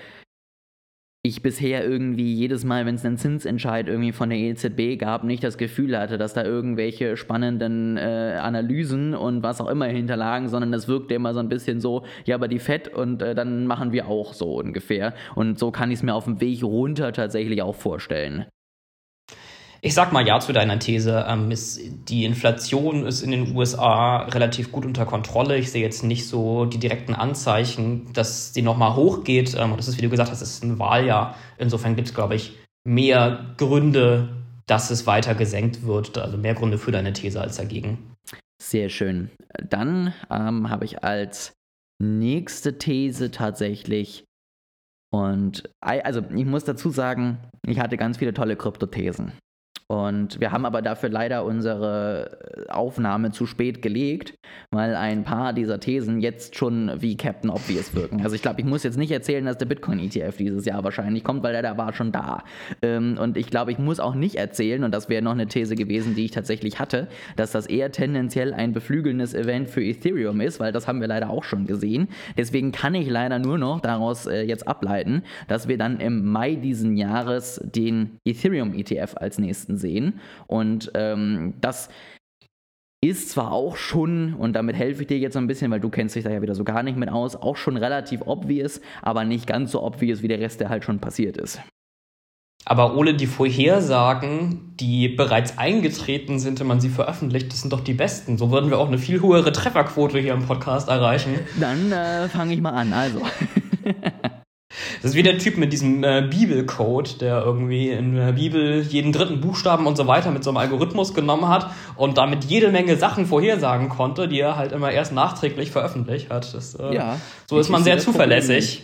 ich bisher irgendwie jedes Mal, wenn es einen Zinsentscheid irgendwie von der EZB gab, nicht das Gefühl hatte, dass da irgendwelche spannenden äh, Analysen und was auch immer hinterlagen, sondern es wirkte immer so ein bisschen so, ja, aber die FED und äh, dann machen wir auch so ungefähr. Und so kann ich es mir auf dem Weg runter tatsächlich auch vorstellen. Ich sag mal ja zu deiner These. Ähm, ist, die Inflation ist in den USA relativ gut unter Kontrolle. Ich sehe jetzt nicht so die direkten Anzeichen, dass sie nochmal hochgeht. Ähm, und das ist, wie du gesagt hast, ist ein Wahljahr. Insofern gibt es, glaube ich, mehr Gründe, dass es weiter gesenkt wird. Also mehr Gründe für deine These als dagegen. Sehr schön. Dann ähm, habe ich als nächste These tatsächlich und also ich muss dazu sagen, ich hatte ganz viele tolle Kryptothesen. Und wir haben aber dafür leider unsere Aufnahme zu spät gelegt, weil ein paar dieser Thesen jetzt schon wie Captain Obvious wirken. Also ich glaube, ich muss jetzt nicht erzählen, dass der Bitcoin-ETF dieses Jahr wahrscheinlich kommt, weil der, der war schon da. Ähm, und ich glaube, ich muss auch nicht erzählen, und das wäre noch eine These gewesen, die ich tatsächlich hatte, dass das eher tendenziell ein beflügelndes Event für Ethereum ist, weil das haben wir leider auch schon gesehen. Deswegen kann ich leider nur noch daraus äh, jetzt ableiten, dass wir dann im Mai diesen Jahres den Ethereum-ETF als nächsten sehen. Und ähm, das ist zwar auch schon, und damit helfe ich dir jetzt so ein bisschen, weil du kennst dich da ja wieder so gar nicht mit aus, auch schon relativ obvious, aber nicht ganz so obvious wie der Rest, der halt schon passiert ist. Aber ohne die Vorhersagen, die bereits eingetreten sind, wenn man sie veröffentlicht, das sind doch die besten. So würden wir auch eine viel höhere Trefferquote hier im Podcast erreichen. Dann äh, fange ich mal an. Also. Das ist wie der Typ mit diesem äh, Bibelcode, der irgendwie in der Bibel jeden dritten Buchstaben und so weiter mit so einem Algorithmus genommen hat und damit jede Menge Sachen vorhersagen konnte, die er halt immer erst nachträglich veröffentlicht hat. Das, äh, ja, so ist man sehr zuverlässig.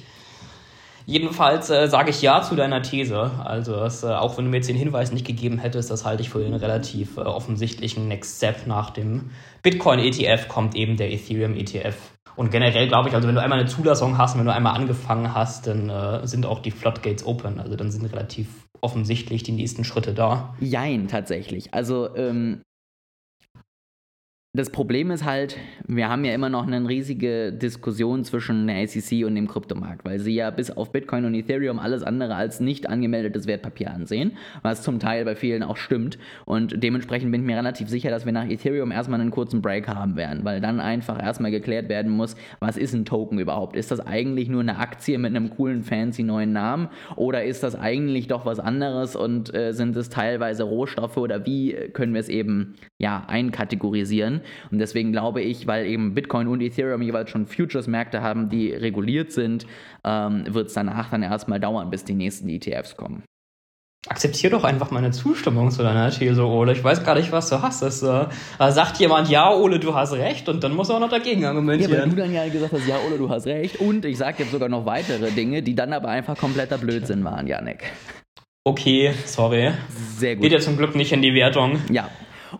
Jedenfalls äh, sage ich ja zu deiner These. Also, das, äh, auch wenn du mir jetzt den Hinweis nicht gegeben hättest, das halte ich für einen relativ äh, offensichtlichen Next Step nach dem Bitcoin-ETF kommt eben der Ethereum-ETF. Und generell glaube ich, also wenn du einmal eine Zulassung hast, wenn du einmal angefangen hast, dann äh, sind auch die Floodgates open. Also dann sind relativ offensichtlich die nächsten Schritte da. Jein, tatsächlich. Also ähm, das Problem ist halt, wir haben ja immer noch eine riesige Diskussion zwischen der SEC und dem Kryptomarkt, weil sie ja bis auf Bitcoin und Ethereum alles andere als nicht angemeldetes Wertpapier ansehen, was zum Teil bei vielen auch stimmt. Und dementsprechend bin ich mir relativ sicher, dass wir nach Ethereum erstmal einen kurzen Break haben werden, weil dann einfach erstmal geklärt werden muss, was ist ein Token überhaupt? Ist das eigentlich nur eine Aktie mit einem coolen, fancy neuen Namen oder ist das eigentlich doch was anderes und äh, sind es teilweise Rohstoffe oder wie können wir es eben ja einkategorisieren? Und deswegen glaube ich, weil eben Bitcoin und Ethereum jeweils schon Futures-Märkte haben, die reguliert sind, ähm, wird es danach dann erstmal dauern, bis die nächsten ETFs kommen. Akzeptier doch einfach meine Zustimmung zu deiner These, Ole. Ich weiß gar nicht, was du hast. Das, äh, sagt jemand, ja, Ole, du hast recht, und dann muss er auch noch dagegen argumentieren. Ja, weil du dann ja gesagt hast, ja, Ole, du hast recht. Und ich sage jetzt sogar noch weitere Dinge, die dann aber einfach kompletter Blödsinn waren, Janik. Okay, sorry. Sehr gut. Geht ja zum Glück nicht in die Wertung. Ja,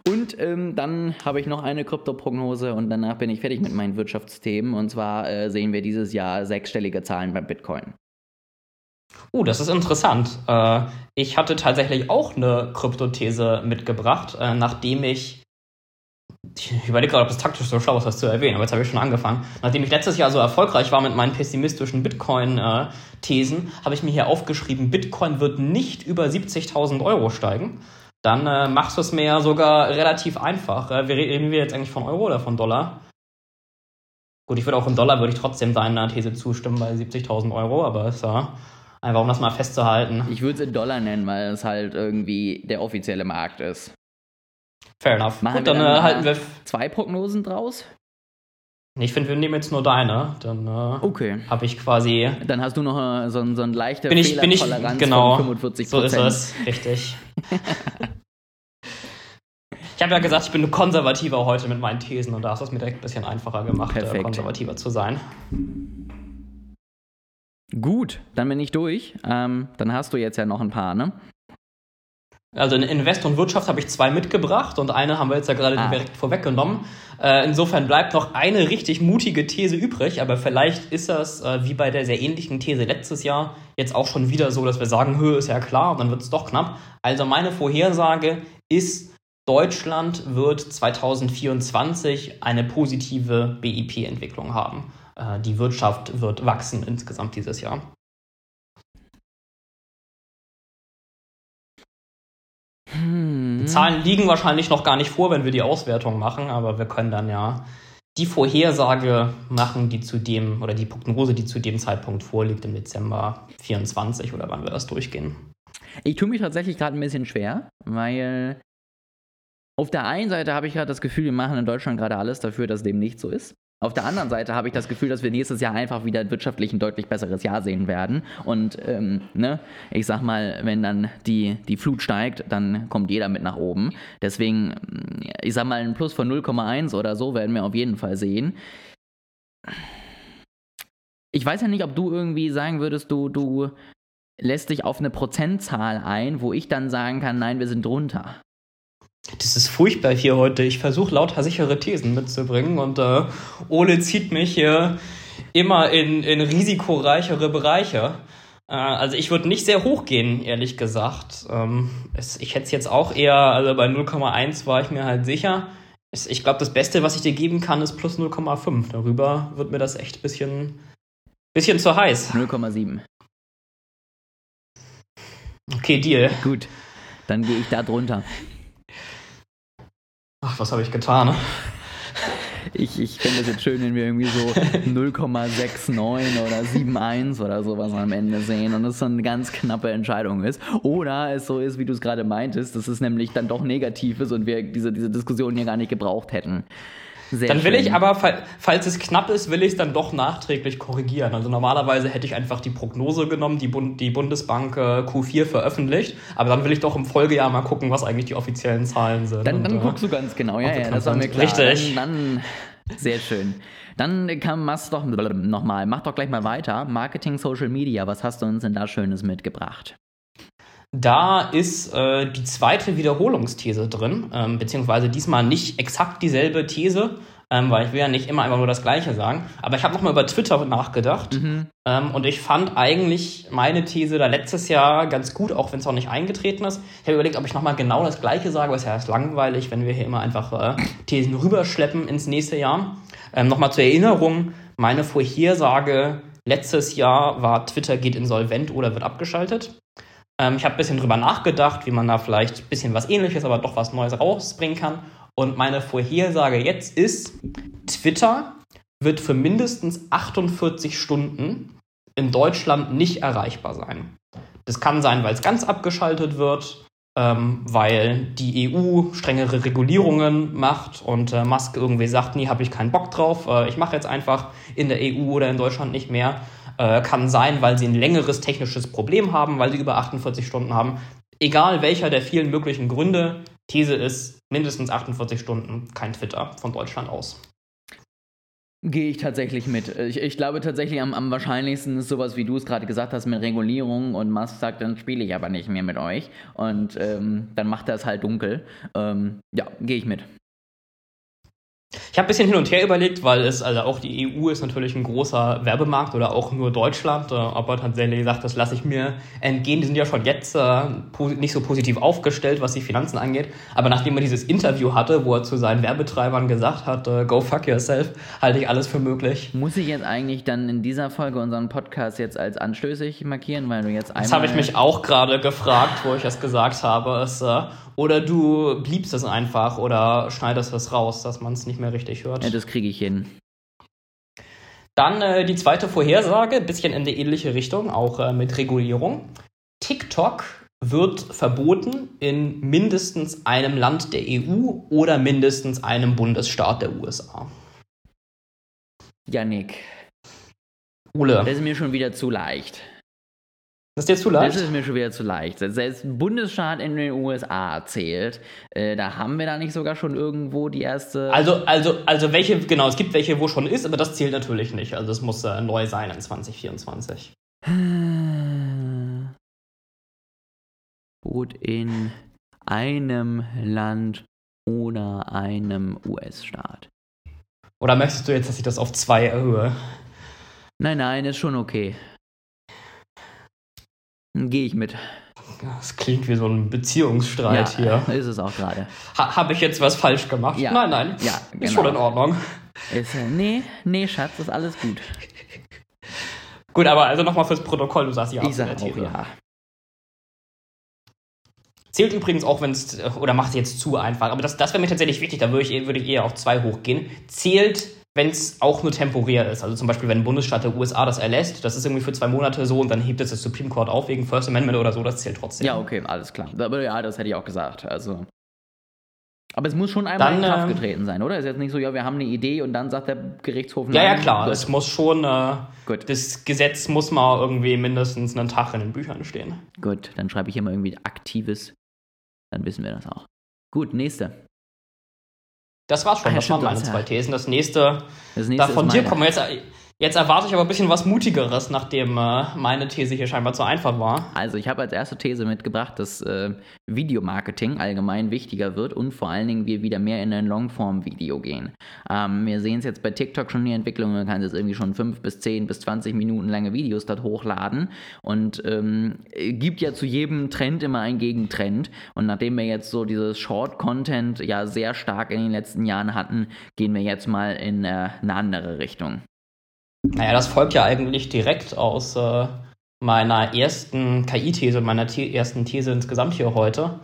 und ähm, dann habe ich noch eine Kryptoprognose und danach bin ich fertig mit meinen Wirtschaftsthemen. Und zwar äh, sehen wir dieses Jahr sechsstellige Zahlen beim Bitcoin. Uh, das ist interessant. Äh, ich hatte tatsächlich auch eine Kryptothese mitgebracht, äh, nachdem ich ich überlege gerade, ob es taktisch so schlau ist, das zu erwähnen, aber jetzt habe ich schon angefangen. Nachdem ich letztes Jahr so erfolgreich war mit meinen pessimistischen Bitcoin-Thesen, habe ich mir hier aufgeschrieben, Bitcoin wird nicht über 70.000 Euro steigen dann äh, machst du es mir ja sogar relativ einfach. Äh, reden wir jetzt eigentlich von Euro oder von Dollar? Gut, ich würde auch in Dollar würde ich trotzdem deiner These zustimmen bei 70.000 Euro, aber ist ja einfach um das mal festzuhalten. Ich würde es in Dollar nennen, weil es halt irgendwie der offizielle Markt ist. Fair enough. Machen Gut, dann, dann äh, halten wir zwei Prognosen draus. Ich finde, wir nehmen jetzt nur deine. Dann äh, okay. habe ich quasi. Dann hast du noch äh, so, so ein leichter bin ich, bin ich, genau, von 45 So ist es, richtig. ich habe ja gesagt, ich bin konservativer heute mit meinen Thesen und da hast du es mir direkt ein bisschen einfacher gemacht, äh, konservativer zu sein. Gut, dann bin ich durch. Ähm, dann hast du jetzt ja noch ein paar, ne? Also in Invest und Wirtschaft habe ich zwei mitgebracht und eine haben wir jetzt ja gerade ah. direkt vorweggenommen. Äh, insofern bleibt noch eine richtig mutige These übrig, aber vielleicht ist das äh, wie bei der sehr ähnlichen These letztes Jahr jetzt auch schon wieder so, dass wir sagen, Höhe ist ja klar und dann wird es doch knapp. Also meine Vorhersage ist, Deutschland wird 2024 eine positive BIP-Entwicklung haben. Äh, die Wirtschaft wird wachsen insgesamt dieses Jahr. Hm. Die Zahlen liegen wahrscheinlich noch gar nicht vor, wenn wir die Auswertung machen, aber wir können dann ja die Vorhersage machen, die zu dem, oder die Prognose, die zu dem Zeitpunkt vorliegt, im Dezember 24 oder wann wir das durchgehen. Ich tue mich tatsächlich gerade ein bisschen schwer, weil auf der einen Seite habe ich gerade das Gefühl, wir machen in Deutschland gerade alles dafür, dass dem nicht so ist. Auf der anderen Seite habe ich das Gefühl, dass wir nächstes Jahr einfach wieder wirtschaftlich ein deutlich besseres Jahr sehen werden. Und ähm, ne, ich sag mal, wenn dann die, die Flut steigt, dann kommt jeder mit nach oben. Deswegen, ich sag mal, ein Plus von 0,1 oder so werden wir auf jeden Fall sehen. Ich weiß ja nicht, ob du irgendwie sagen würdest, du, du lässt dich auf eine Prozentzahl ein, wo ich dann sagen kann, nein, wir sind drunter. Das ist furchtbar hier heute. Ich versuche lauter sichere Thesen mitzubringen und äh, Ole zieht mich hier immer in, in risikoreichere Bereiche. Äh, also ich würde nicht sehr hoch gehen, ehrlich gesagt. Ähm, es, ich hätte es jetzt auch eher, also bei 0,1 war ich mir halt sicher. Es, ich glaube, das Beste, was ich dir geben kann, ist plus 0,5. Darüber wird mir das echt ein bisschen, bisschen zu heiß. 0,7. Okay, Deal. Gut, dann gehe ich da drunter. Ach, was habe ich getan? Ich, ich finde es jetzt schön, wenn wir irgendwie so 0,69 oder 7,1 oder sowas am Ende sehen und es so eine ganz knappe Entscheidung ist. Oder es so ist, wie du es gerade meintest, dass es nämlich dann doch negativ ist und wir diese, diese Diskussion hier gar nicht gebraucht hätten. Sehr dann will schön. ich aber, falls es knapp ist, will ich es dann doch nachträglich korrigieren. Also normalerweise hätte ich einfach die Prognose genommen, die, Bund, die Bundesbank äh, Q4 veröffentlicht, aber dann will ich doch im Folgejahr mal gucken, was eigentlich die offiziellen Zahlen sind. Dann, dann und, äh, guckst du ganz genau, ja, ja, das war mir klar. Richtig. Dann, dann, sehr schön. Dann kann mach's doch nochmal, mach doch gleich mal weiter. Marketing, Social Media, was hast du uns denn da Schönes mitgebracht? Da ist äh, die zweite Wiederholungsthese drin, ähm, beziehungsweise diesmal nicht exakt dieselbe These, ähm, weil ich will ja nicht immer einfach nur das Gleiche sagen. Aber ich habe nochmal über Twitter nachgedacht mhm. ähm, und ich fand eigentlich meine These da letztes Jahr ganz gut, auch wenn es auch nicht eingetreten ist. Ich habe überlegt, ob ich nochmal genau das Gleiche sage, weil es ja erst langweilig, wenn wir hier immer einfach äh, Thesen rüberschleppen ins nächste Jahr. Ähm, nochmal zur Erinnerung, meine Vorhersage letztes Jahr war, Twitter geht insolvent oder wird abgeschaltet. Ähm, ich habe ein bisschen drüber nachgedacht, wie man da vielleicht ein bisschen was ähnliches, aber doch was Neues rausbringen kann. Und meine Vorhersage jetzt ist, Twitter wird für mindestens 48 Stunden in Deutschland nicht erreichbar sein. Das kann sein, weil es ganz abgeschaltet wird, ähm, weil die EU strengere Regulierungen macht und äh, Musk irgendwie sagt, nee, habe ich keinen Bock drauf, äh, ich mache jetzt einfach in der EU oder in Deutschland nicht mehr. Äh, kann sein, weil sie ein längeres technisches Problem haben, weil sie über 48 Stunden haben. Egal welcher der vielen möglichen Gründe, These ist mindestens 48 Stunden kein Twitter von Deutschland aus. Gehe ich tatsächlich mit. Ich, ich glaube tatsächlich am, am, wahrscheinlichsten ist sowas, wie du es gerade gesagt hast, mit Regulierung und Musk sagt, dann spiele ich aber nicht mehr mit euch. Und ähm, dann macht er es halt dunkel. Ähm, ja, gehe ich mit. Ich habe ein bisschen hin und her überlegt, weil es, also auch die EU ist natürlich ein großer Werbemarkt oder auch nur Deutschland, äh, ob er tatsächlich sagt, das lasse ich mir entgehen. Die sind ja schon jetzt äh, nicht so positiv aufgestellt, was die Finanzen angeht. Aber nachdem er dieses Interview hatte, wo er zu seinen Werbetreibern gesagt hat, äh, go fuck yourself, halte ich alles für möglich. Muss ich jetzt eigentlich dann in dieser Folge unseren Podcast jetzt als anstößig markieren, weil du jetzt einmal... Das habe ich mich auch gerade gefragt, wo ich das gesagt habe. Es, äh, oder du bliebst es einfach oder schneidest es raus, dass man es nicht mehr richtig hört. Ja, das kriege ich hin. Dann äh, die zweite Vorhersage, bisschen in die ähnliche Richtung, auch äh, mit Regulierung. TikTok wird verboten in mindestens einem Land der EU oder mindestens einem Bundesstaat der USA. Janik. Ole. Das ist mir schon wieder zu leicht. Das ist dir zu leicht? Das ist mir schon wieder zu leicht. Selbst ein Bundesstaat in den USA zählt. Äh, da haben wir da nicht sogar schon irgendwo die erste. Also, also, also welche, genau, es gibt welche, wo schon ist, aber das zählt natürlich nicht. Also es muss äh, neu sein in 2024. Boot in einem Land oder einem US-Staat. Oder möchtest du jetzt, dass ich das auf zwei erhöhe? Nein, nein, ist schon okay. Gehe ich mit. Das klingt wie so ein Beziehungsstreit ja, hier. Ist es auch gerade. Ha, Habe ich jetzt was falsch gemacht? Ja. Nein, nein. Ja, genau. Ist schon in Ordnung. Ist, äh, nee, nee, Schatz, ist alles gut. Gut, aber also nochmal fürs Protokoll, du sagst ja ich sag auch These. ja. Zählt übrigens auch, wenn es, oder macht es jetzt zu einfach, aber das, das wäre mir tatsächlich wichtig, da würde ich, würde ich eher auf zwei hochgehen. Zählt, wenn es auch nur temporär ist. Also zum Beispiel, wenn ein Bundesstaat der USA das erlässt, das ist irgendwie für zwei Monate so und dann hebt es das Supreme Court auf wegen First Amendment oder so, das zählt trotzdem. Ja, okay, alles klar. Aber ja, das hätte ich auch gesagt. Also. Aber es muss schon einmal Dann, in Kraft ähm, getreten sein, oder? Ist jetzt nicht so, ja, wir haben eine Idee und dann sagt der Gerichtshof Ja, ja, nein. klar. Gut. Es muss schon, äh, Gut. das Gesetz muss mal irgendwie mindestens einen Tag in den Büchern stehen. Gut, dann schreibe ich immer irgendwie aktives. Dann wissen wir das auch. Gut, nächste. Das war's schon, Ah, das waren meine zwei Thesen. Das nächste, Das nächste da von dir meine. kommen. Jetzt, jetzt erwarte ich aber ein bisschen was Mutigeres, nachdem äh, meine These hier scheinbar zu einfach war. Also ich habe als erste These mitgebracht, dass äh, Videomarketing allgemein wichtiger wird und vor allen Dingen wir wieder mehr in ein Longform-Video gehen. Ähm, wir sehen es jetzt bei TikTok schon die Entwicklung, man kann jetzt irgendwie schon 5 bis 10 bis 20 Minuten lange Videos dort hochladen und ähm, gibt ja zu jedem Trend immer einen Gegentrend und nachdem wir jetzt so dieses Short-Content ja sehr stark in den letzten Jahren hatten, gehen wir jetzt mal in äh, eine andere Richtung. Naja, das folgt ja eigentlich direkt aus äh, meiner ersten KI-These, meiner The ersten These insgesamt hier heute.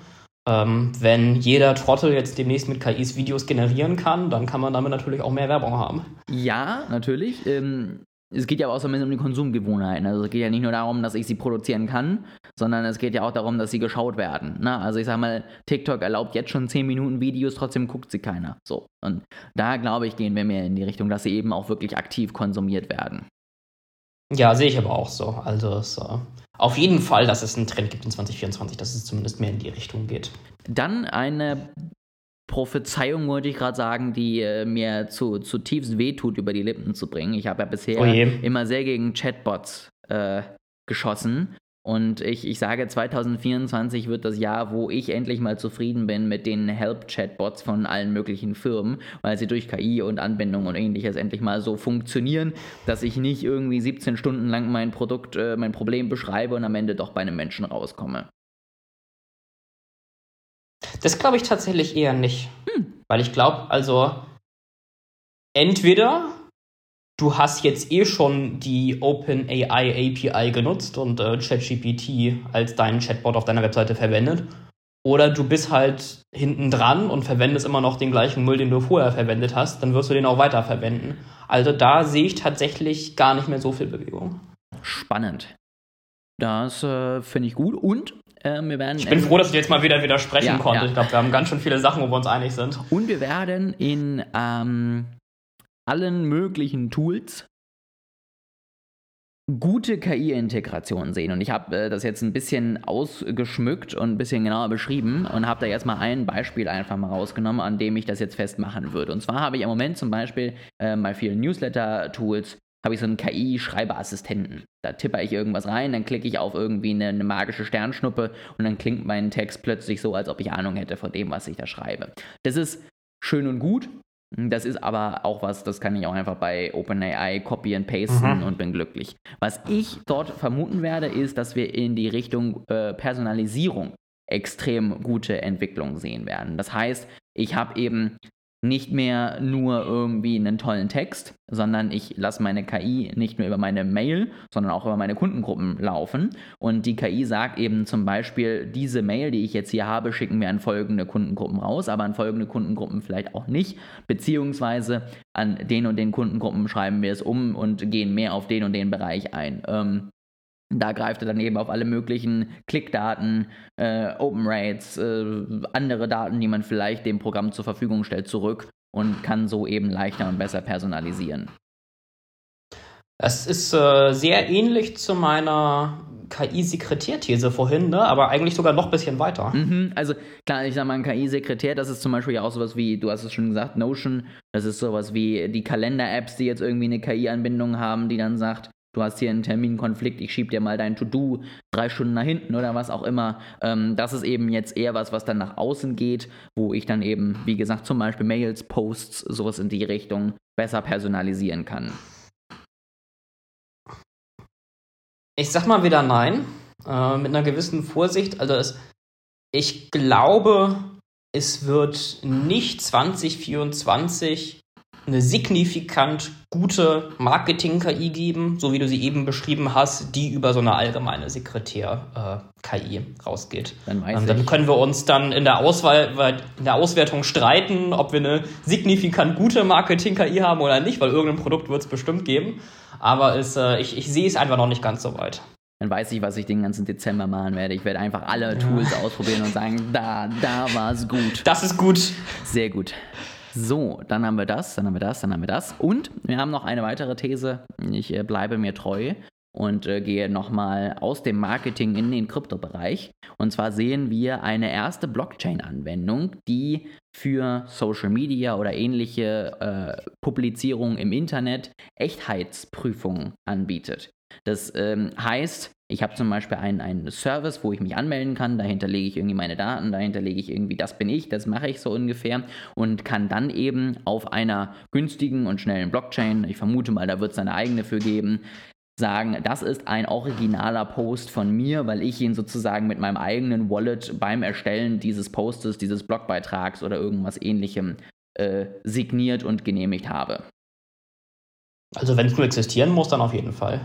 Ähm, wenn jeder Trottel jetzt demnächst mit KIs Videos generieren kann, dann kann man damit natürlich auch mehr Werbung haben. Ja, natürlich. Ähm, es geht ja auch so ein bisschen um die Konsumgewohnheiten. Also es geht ja nicht nur darum, dass ich sie produzieren kann, sondern es geht ja auch darum, dass sie geschaut werden. Na, also ich sag mal, TikTok erlaubt jetzt schon 10 Minuten Videos, trotzdem guckt sie keiner. So. Und da glaube ich, gehen wir mehr in die Richtung, dass sie eben auch wirklich aktiv konsumiert werden. Ja, sehe ich aber auch so. Also es, äh, auf jeden Fall, dass es einen Trend gibt in 2024, dass es zumindest mehr in die Richtung geht. Dann eine Prophezeiung, wollte ich gerade sagen, die äh, mir zu, zutiefst wehtut, über die Lippen zu bringen. Ich habe ja bisher Oh immer sehr gegen Chatbots äh, geschossen. Und ich, ich sage, 2024 wird das Jahr, wo ich endlich mal zufrieden bin mit den Help-Chatbots von allen möglichen Firmen, weil sie durch KI und Anbindung und ähnliches endlich mal so funktionieren, dass ich nicht irgendwie 17 Stunden lang mein Produkt, äh, mein Problem beschreibe und am Ende doch bei einem Menschen rauskomme. Das glaube ich tatsächlich eher nicht. Weil ich glaube, also entweder du hast jetzt eh schon die OpenAI API genutzt und äh, ChatGPT als deinen Chatbot auf deiner Webseite verwendet. Oder du bist halt hinten dran und verwendest immer noch den gleichen Müll, den du vorher verwendet hast, dann wirst du den auch weiter verwenden. Also da sehe ich tatsächlich gar nicht mehr so viel Bewegung. Spannend. Das äh, finde ich gut. Und äh, wir werden. Ich bin froh, dass ich jetzt mal wieder widersprechen Ja, konnte. ja. Ich glaube, wir haben ganz schön viele Sachen, wo wir uns einig sind. Und wir werden in ähm, allen möglichen Tools gute KI-Integration sehen. Und ich habe äh, das jetzt ein bisschen ausgeschmückt und ein bisschen genauer beschrieben und habe da jetzt mal ein Beispiel einfach mal rausgenommen, an dem ich das jetzt festmachen würde. Und zwar habe ich im Moment zum Beispiel äh, bei vielen Newsletter-Tools habe ich so einen KI-Schreibeassistenten. Da tippe ich irgendwas rein, dann klicke ich auf irgendwie eine, eine magische Sternschnuppe und dann klingt mein Text plötzlich so, als ob ich Ahnung hätte von dem, was ich da schreibe. Das ist schön und gut. Das ist aber auch was, das kann ich auch einfach bei OpenAI copy and pasten Mhm. und bin glücklich. Was ich dort vermuten werde, ist, dass wir in die Richtung äh, Personalisierung extrem gute Entwicklung sehen werden. Das heißt, ich habe eben nicht mehr nur irgendwie einen tollen Text, sondern ich lasse meine KI nicht nur über meine Mail, sondern auch über meine Kundengruppen laufen. Und die KI sagt eben zum Beispiel, diese Mail, die ich jetzt hier habe, schicken wir an folgende Kundengruppen raus, aber an folgende Kundengruppen vielleicht auch nicht. Beziehungsweise an den und den Kundengruppen schreiben wir es um und gehen mehr auf den und den Bereich ein. Ähm, da greift er dann eben auf alle möglichen Klickdaten, äh, Open Rates, äh, andere Daten, die man vielleicht dem Programm zur Verfügung stellt, zurück und kann so eben leichter und besser personalisieren. Es ist äh, sehr ähnlich zu meiner KI-Sekretärthese vorhin, ne? aber eigentlich sogar noch ein bisschen weiter. Mhm, also klar, ich sag mal, ein KI-Sekretär, das ist zum Beispiel ja auch sowas wie, du hast es schon gesagt, Notion, das ist sowas wie die Kalender-Apps, die jetzt irgendwie eine KI-Anbindung haben, die dann sagt, du hast hier einen Terminkonflikt, ich schieb dir mal dein To-Do drei Stunden nach hinten oder was auch immer. Ähm, das ist eben jetzt eher was, was dann nach außen geht, wo ich dann eben, wie gesagt, zum Beispiel Mails, Posts, sowas in die Richtung besser personalisieren kann. Ich sag mal wieder nein, äh, mit einer gewissen Vorsicht. Also es, ich glaube, es wird nicht 2024 eine signifikant gute Marketing-KI geben, so wie du sie eben beschrieben hast, die über so eine allgemeine Sekretär-KI rausgeht. Dann, ähm, dann können wir uns dann in der, Auswahl, in der Auswertung streiten, ob wir eine signifikant gute Marketing-KI haben oder nicht, weil irgendein Produkt wird es bestimmt geben. Aber es, äh, ich, ich sehe es einfach noch nicht ganz so weit dann weiß ich, was ich den ganzen Dezember machen werde. Ich werde einfach alle Tools ja. ausprobieren und sagen, da, da war es gut. Das ist gut. Sehr gut. So, dann haben wir das, dann haben wir das, dann haben wir das. Und wir haben noch eine weitere These. Ich äh, bleibe mir treu und äh, gehe nochmal aus dem Marketing in den Kryptobereich. Und zwar sehen wir eine erste Blockchain-Anwendung, die für Social Media oder ähnliche äh, Publizierungen im Internet Echtheitsprüfungen anbietet. Das ähm, heißt, ich habe zum Beispiel einen, einen Service, wo ich mich anmelden kann, dahinter lege ich irgendwie meine Daten, dahinter lege ich irgendwie, das bin ich, das mache ich so ungefähr und kann dann eben auf einer günstigen und schnellen Blockchain, ich vermute mal, da wird es eine eigene für geben, sagen, das ist ein originaler Post von mir, weil ich ihn sozusagen mit meinem eigenen Wallet beim Erstellen dieses Postes, dieses Blogbeitrags oder irgendwas ähnlichem äh, signiert und genehmigt habe. Also wenn es nur existieren muss, dann auf jeden Fall.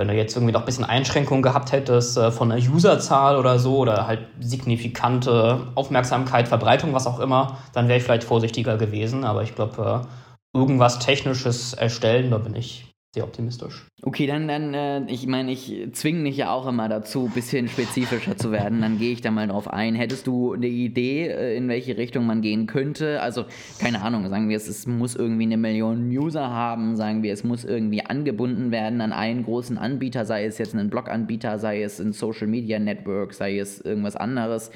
Wenn du jetzt irgendwie noch ein bisschen Einschränkungen gehabt hättest äh, von der Userzahl oder so oder halt signifikante Aufmerksamkeit, Verbreitung, was auch immer, dann wäre ich vielleicht vorsichtiger gewesen. Aber ich glaube, äh, irgendwas Technisches erstellen, da bin ich sehr optimistisch. Okay, dann, dann äh, ich meine, ich zwinge mich ja auch immer dazu, ein bisschen spezifischer zu werden. Dann gehe ich da mal drauf ein. Hättest du eine Idee, äh, in welche Richtung man gehen könnte? Also, keine Ahnung, sagen wir, es, es muss irgendwie eine Million User haben, sagen wir, es muss irgendwie angebunden werden an einen großen Anbieter, sei es jetzt ein Blog-Anbieter, sei es ein Social Media Network, sei es irgendwas anderes.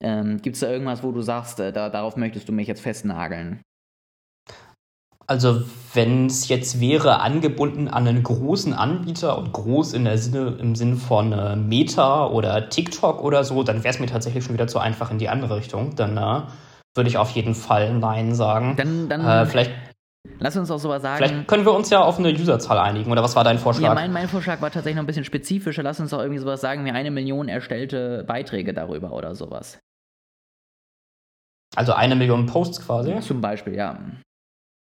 Ähm, Gibt es da irgendwas, wo du sagst, äh, da, darauf möchtest du mich jetzt festnageln? Also wenn es jetzt wäre angebunden an einen großen Anbieter und groß in der Sinne, im Sinne von äh, Meta oder TikTok oder so, dann wäre es mir tatsächlich schon wieder zu einfach in die andere Richtung. Dann äh, würde ich auf jeden Fall Nein sagen. Dann, dann äh, vielleicht Lass uns auch sowas sagen. Vielleicht können wir uns ja auf eine Userzahl einigen, oder was war dein Vorschlag? Ja, mein, mein Vorschlag war tatsächlich noch ein bisschen spezifischer. Lass uns doch irgendwie sowas sagen wie eine Million erstellte Beiträge darüber oder sowas. Also eine Million Posts quasi? Zum Beispiel, ja.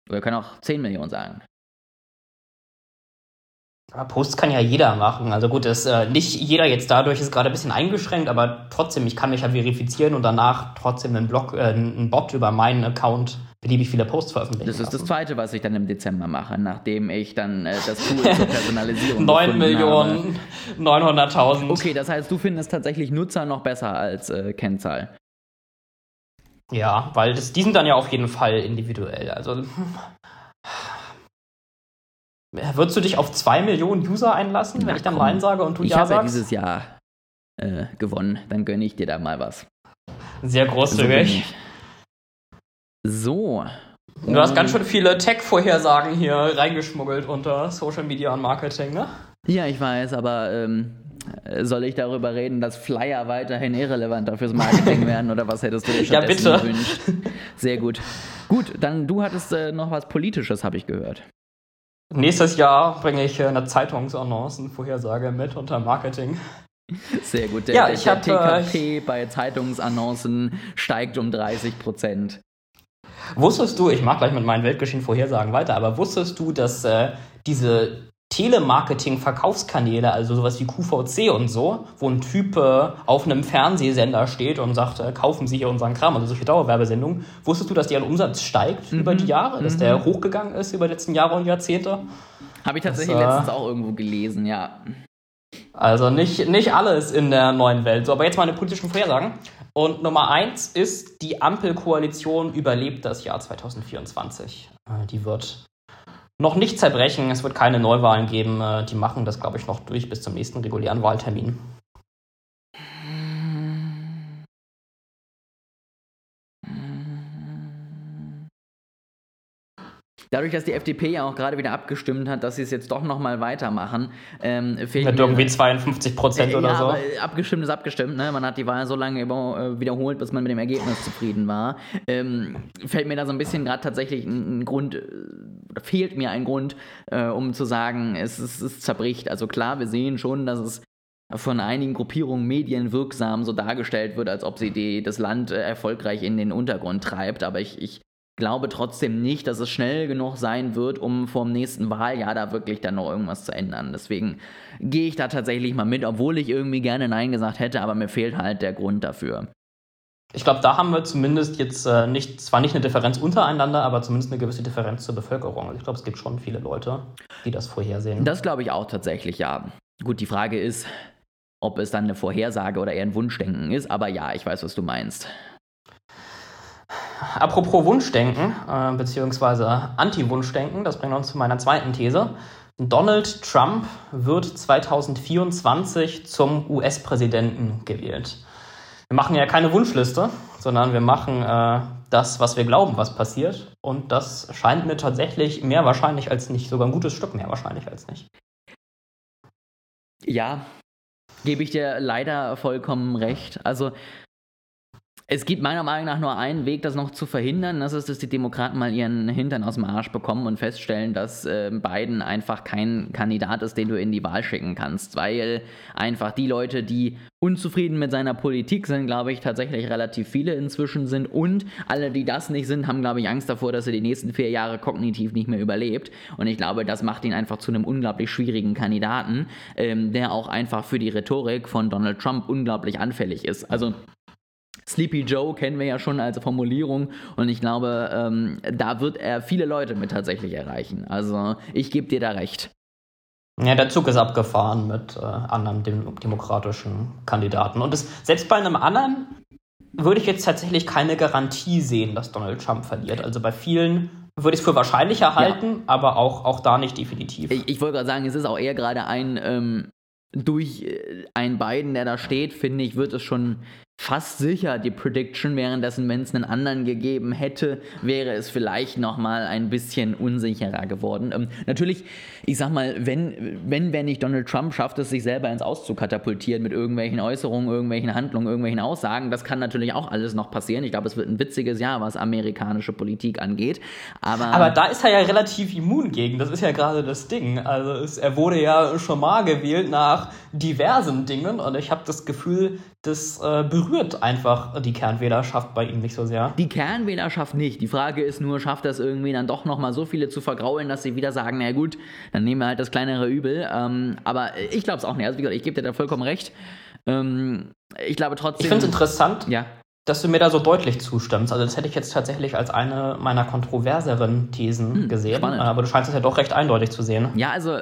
Wir können auch 10 Millionen sagen. Posts kann ja jeder machen. Also gut, ist, äh, nicht jeder jetzt dadurch ist gerade ein bisschen eingeschränkt, aber trotzdem, ich kann mich ja verifizieren und danach trotzdem einen Blog, äh, einen Bot über meinen Account beliebig viele Posts veröffentlichen. Das ist lassen. das Zweite, was ich dann im Dezember mache, nachdem ich dann äh, das Tool zur Personalisierung 9 Millionen 900.000. Okay, das heißt, du findest tatsächlich Nutzer noch besser als äh, Kennzahl. Ja, weil das, die sind dann ja auf jeden Fall individuell. Also würdest du dich auf zwei Millionen User einlassen, wenn Na, ich dann komm. Nein sage und du ich Ja sagst? Ich habe ja dieses Jahr äh, gewonnen, dann gönne ich dir da mal was. Sehr großzügig. So. Du hast ganz schön viele Tech-Vorhersagen hier reingeschmuggelt unter Social Media und Marketing, ne? Ja, ich weiß, aber ähm, soll ich darüber reden, dass Flyer weiterhin irrelevanter fürs Marketing werden oder was hättest du dir ja, bitte. gewünscht? Sehr gut. Gut, dann du hattest äh, noch was Politisches, habe ich gehört. Nächstes Jahr bringe ich äh, eine Zeitungsannoncen-Vorhersage mit unter Marketing. Sehr gut. Der, ja, ich der, der hab, TKP äh, bei Zeitungsannoncen steigt um 30 Prozent. Wusstest du, ich mag gleich mit meinen Weltgeschehen Vorhersagen weiter, aber wusstest du, dass äh, diese Telemarketing-Verkaufskanäle, also sowas wie QVC und so, wo ein Typ äh, auf einem Fernsehsender steht und sagt, äh, kaufen Sie hier unseren Kram, also solche Dauerwerbesendungen. Wusstest du, dass deren Umsatz steigt mhm. über die Jahre, dass mhm. der hochgegangen ist über die letzten Jahre und Jahrzehnte? Habe ich tatsächlich das, äh, letztens auch irgendwo gelesen, ja. Also nicht, nicht alles in der neuen Welt. So, aber jetzt mal eine politischen Vorhersagen. Und Nummer eins ist, die Ampelkoalition überlebt das Jahr 2024. Äh, die wird noch nicht zerbrechen. Es wird keine Neuwahlen geben. Äh, die machen das, glaube ich, noch durch bis zum nächsten regulären Wahltermin. Dadurch, dass die FDP ja auch gerade wieder abgestimmt hat, dass sie es jetzt doch nochmal weitermachen, ähm, fehlt Mit irgendwie 52 Prozent äh, oder ja, so. Aber abgestimmt ist abgestimmt, ne? Man hat die Wahl so lange über, äh, wiederholt, bis man mit dem Ergebnis zufrieden war. Ähm, fällt mir da so ein bisschen gerade tatsächlich ein, ein Grund, äh, oder fehlt mir ein Grund, äh, um zu sagen, es, es, es zerbricht. Also klar, wir sehen schon, dass es von einigen Gruppierungen medienwirksam so dargestellt wird, als ob sie die, das Land äh, erfolgreich in den Untergrund treibt. Aber ich, ich glaube trotzdem nicht, dass es schnell genug sein wird, um vor dem nächsten Wahljahr da wirklich dann noch irgendwas zu ändern. Deswegen gehe ich da tatsächlich mal mit, obwohl ich irgendwie gerne Nein gesagt hätte, aber mir fehlt halt der Grund dafür. Ich glaube, da haben wir zumindest jetzt äh, nicht, zwar nicht eine Differenz untereinander, aber zumindest eine gewisse Differenz zur Bevölkerung. Also ich glaube, es gibt schon viele Leute, die das vorhersehen. Das glaube ich auch tatsächlich, ja. Gut, die Frage ist, ob es dann eine Vorhersage oder eher ein Wunschdenken ist, aber ja, ich weiß, was du meinst. Apropos Wunschdenken, äh, beziehungsweise Anti-Wunschdenken, das bringt uns zu meiner zweiten These. Donald Trump wird 2024 zum US-Präsidenten gewählt. Wir machen ja keine Wunschliste, sondern wir machen äh, das, was wir glauben, was passiert. Und das scheint mir tatsächlich mehr wahrscheinlich als nicht, sogar ein gutes Stück mehr wahrscheinlich als nicht. Ja, gebe ich dir leider vollkommen recht. Also es gibt meiner Meinung nach nur einen Weg, das noch zu verhindern. Das ist, dass die Demokraten mal ihren Hintern aus dem Arsch bekommen und feststellen, dass äh, Biden einfach kein Kandidat ist, den du in die Wahl schicken kannst. Weil einfach die Leute, die unzufrieden mit seiner Politik sind, glaube ich, tatsächlich relativ viele inzwischen sind. Und alle, die das nicht sind, haben, glaube ich, Angst davor, dass er die nächsten vier Jahre kognitiv nicht mehr überlebt. Und ich glaube, das macht ihn einfach zu einem unglaublich schwierigen Kandidaten, ähm, der auch einfach für die Rhetorik von Donald Trump unglaublich anfällig ist. Also Sleepy Joe kennen wir ja schon als Formulierung und ich glaube, ähm, da wird er viele Leute mit tatsächlich erreichen. Also ich gebe dir da recht. Ja, der Zug ist abgefahren mit äh, anderen dem demokratischen Kandidaten. Und es, selbst bei einem anderen würde ich jetzt tatsächlich keine Garantie sehen, dass Donald Trump verliert. Also bei vielen würde ich es für wahrscheinlicher halten, ja. aber auch, auch da nicht definitiv. Ich, ich wollte gerade sagen, es ist auch eher gerade ein ähm, durch äh, einen Biden, der da steht, finde ich, wird es schon fast sicher die Prediction, währenddessen, wenn es einen anderen gegeben hätte, wäre es vielleicht nochmal ein bisschen unsicherer geworden. Ähm, natürlich, ich sag mal, wenn, wenn, wenn nicht Donald Trump schafft es, sich selber ins Aus zu katapultieren mit irgendwelchen Äußerungen, irgendwelchen Handlungen, irgendwelchen Aussagen, das kann natürlich auch alles noch passieren. Ich glaube, es wird ein witziges Jahr, was amerikanische Politik angeht. Aber, Aber da ist er ja relativ immun gegen, das ist ja gerade das Ding. Also es, er wurde ja schon mal gewählt nach diversen Dingen und ich habe das Gefühl, das äh, berührt einfach die Kernwählerschaft bei ihm nicht so sehr. Die Kernwählerschaft nicht. Die Frage ist nur, schafft das irgendwie dann doch nochmal so viele zu vergraulen, dass sie wieder sagen, na gut, dann nehmen wir halt das kleinere Übel. Ähm, aber ich glaube es auch nicht. Also wie gesagt, ich gebe dir da vollkommen recht. Ähm, ich glaube trotzdem. Ich finde es interessant. Ja dass du mir da so deutlich zustimmst. Also das hätte ich jetzt tatsächlich als eine meiner kontroverseren Thesen hm, gesehen. Spannend. Aber du scheinst es ja doch recht eindeutig zu sehen. Ja, also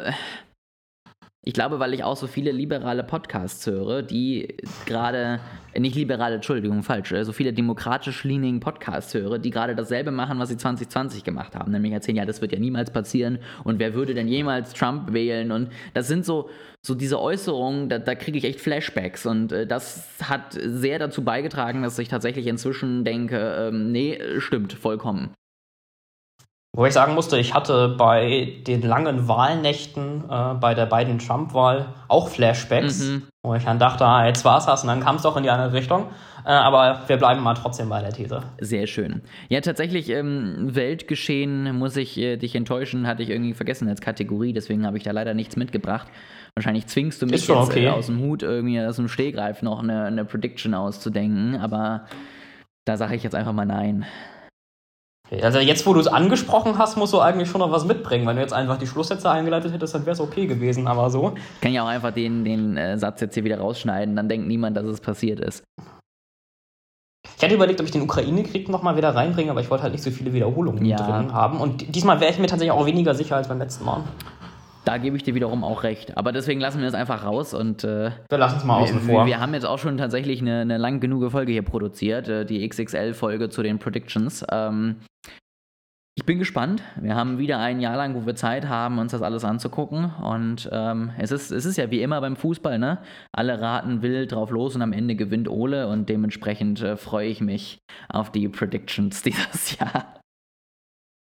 ich glaube, weil ich auch so viele liberale Podcasts höre, die gerade, nicht liberale, Entschuldigung, falsch, äh, so viele demokratisch leaning Podcasts höre, die gerade dasselbe machen, was sie 2020 gemacht haben. Nämlich erzählen, ja, das wird ja niemals passieren und wer würde denn jemals Trump wählen? Und das sind so, so diese Äußerungen, da, da kriege ich echt Flashbacks und äh, das hat sehr dazu beigetragen, dass ich tatsächlich inzwischen denke, ähm, nee, stimmt, vollkommen. Wo ich sagen musste, ich hatte bei den langen Wahlnächten äh, bei der beiden Trump-Wahl auch Flashbacks, mhm. wo ich dann dachte, ah, jetzt war's das und dann kam es doch in die andere Richtung. Äh, aber wir bleiben mal trotzdem bei der These. Sehr schön. Ja, tatsächlich, ähm, Weltgeschehen muss ich äh, dich enttäuschen, hatte ich irgendwie vergessen als Kategorie, deswegen habe ich da leider nichts mitgebracht. Wahrscheinlich zwingst du mich jetzt okay. Äh, aus dem Hut irgendwie aus dem Stehgreif noch eine, eine Prediction auszudenken, aber da sage ich jetzt einfach mal nein. Also jetzt, wo du es angesprochen hast, musst du eigentlich schon noch was mitbringen. Wenn du jetzt einfach die Schlusssätze eingeleitet hättest, dann wäre es okay gewesen, aber so. Ich kann ja auch einfach den, den äh, Satz jetzt hier wieder rausschneiden, dann denkt niemand, dass es passiert ist. Ich hatte überlegt, ob ich den Ukraine-Krieg nochmal wieder reinbringe, aber ich wollte halt nicht so viele Wiederholungen ja. drin haben. Und diesmal wäre ich mir tatsächlich auch weniger sicher als beim letzten Mal. Da gebe ich dir wiederum auch recht. Aber deswegen lassen wir es einfach raus und. Äh, wir lassen es mal außen vor. Wir, wir, haben jetzt auch schon tatsächlich eine, eine lang genug Folge hier produziert, äh, die XXL-Folge zu den Predictions. Ähm, ich bin gespannt. Wir haben wieder ein Jahr lang, wo wir Zeit haben, uns das alles anzugucken. Und ähm, es, ist, es ist ja wie immer beim Fußball, ne? Alle raten wild drauf los und am Ende gewinnt Ole. Und dementsprechend äh, freue ich mich auf die Predictions dieses Jahr.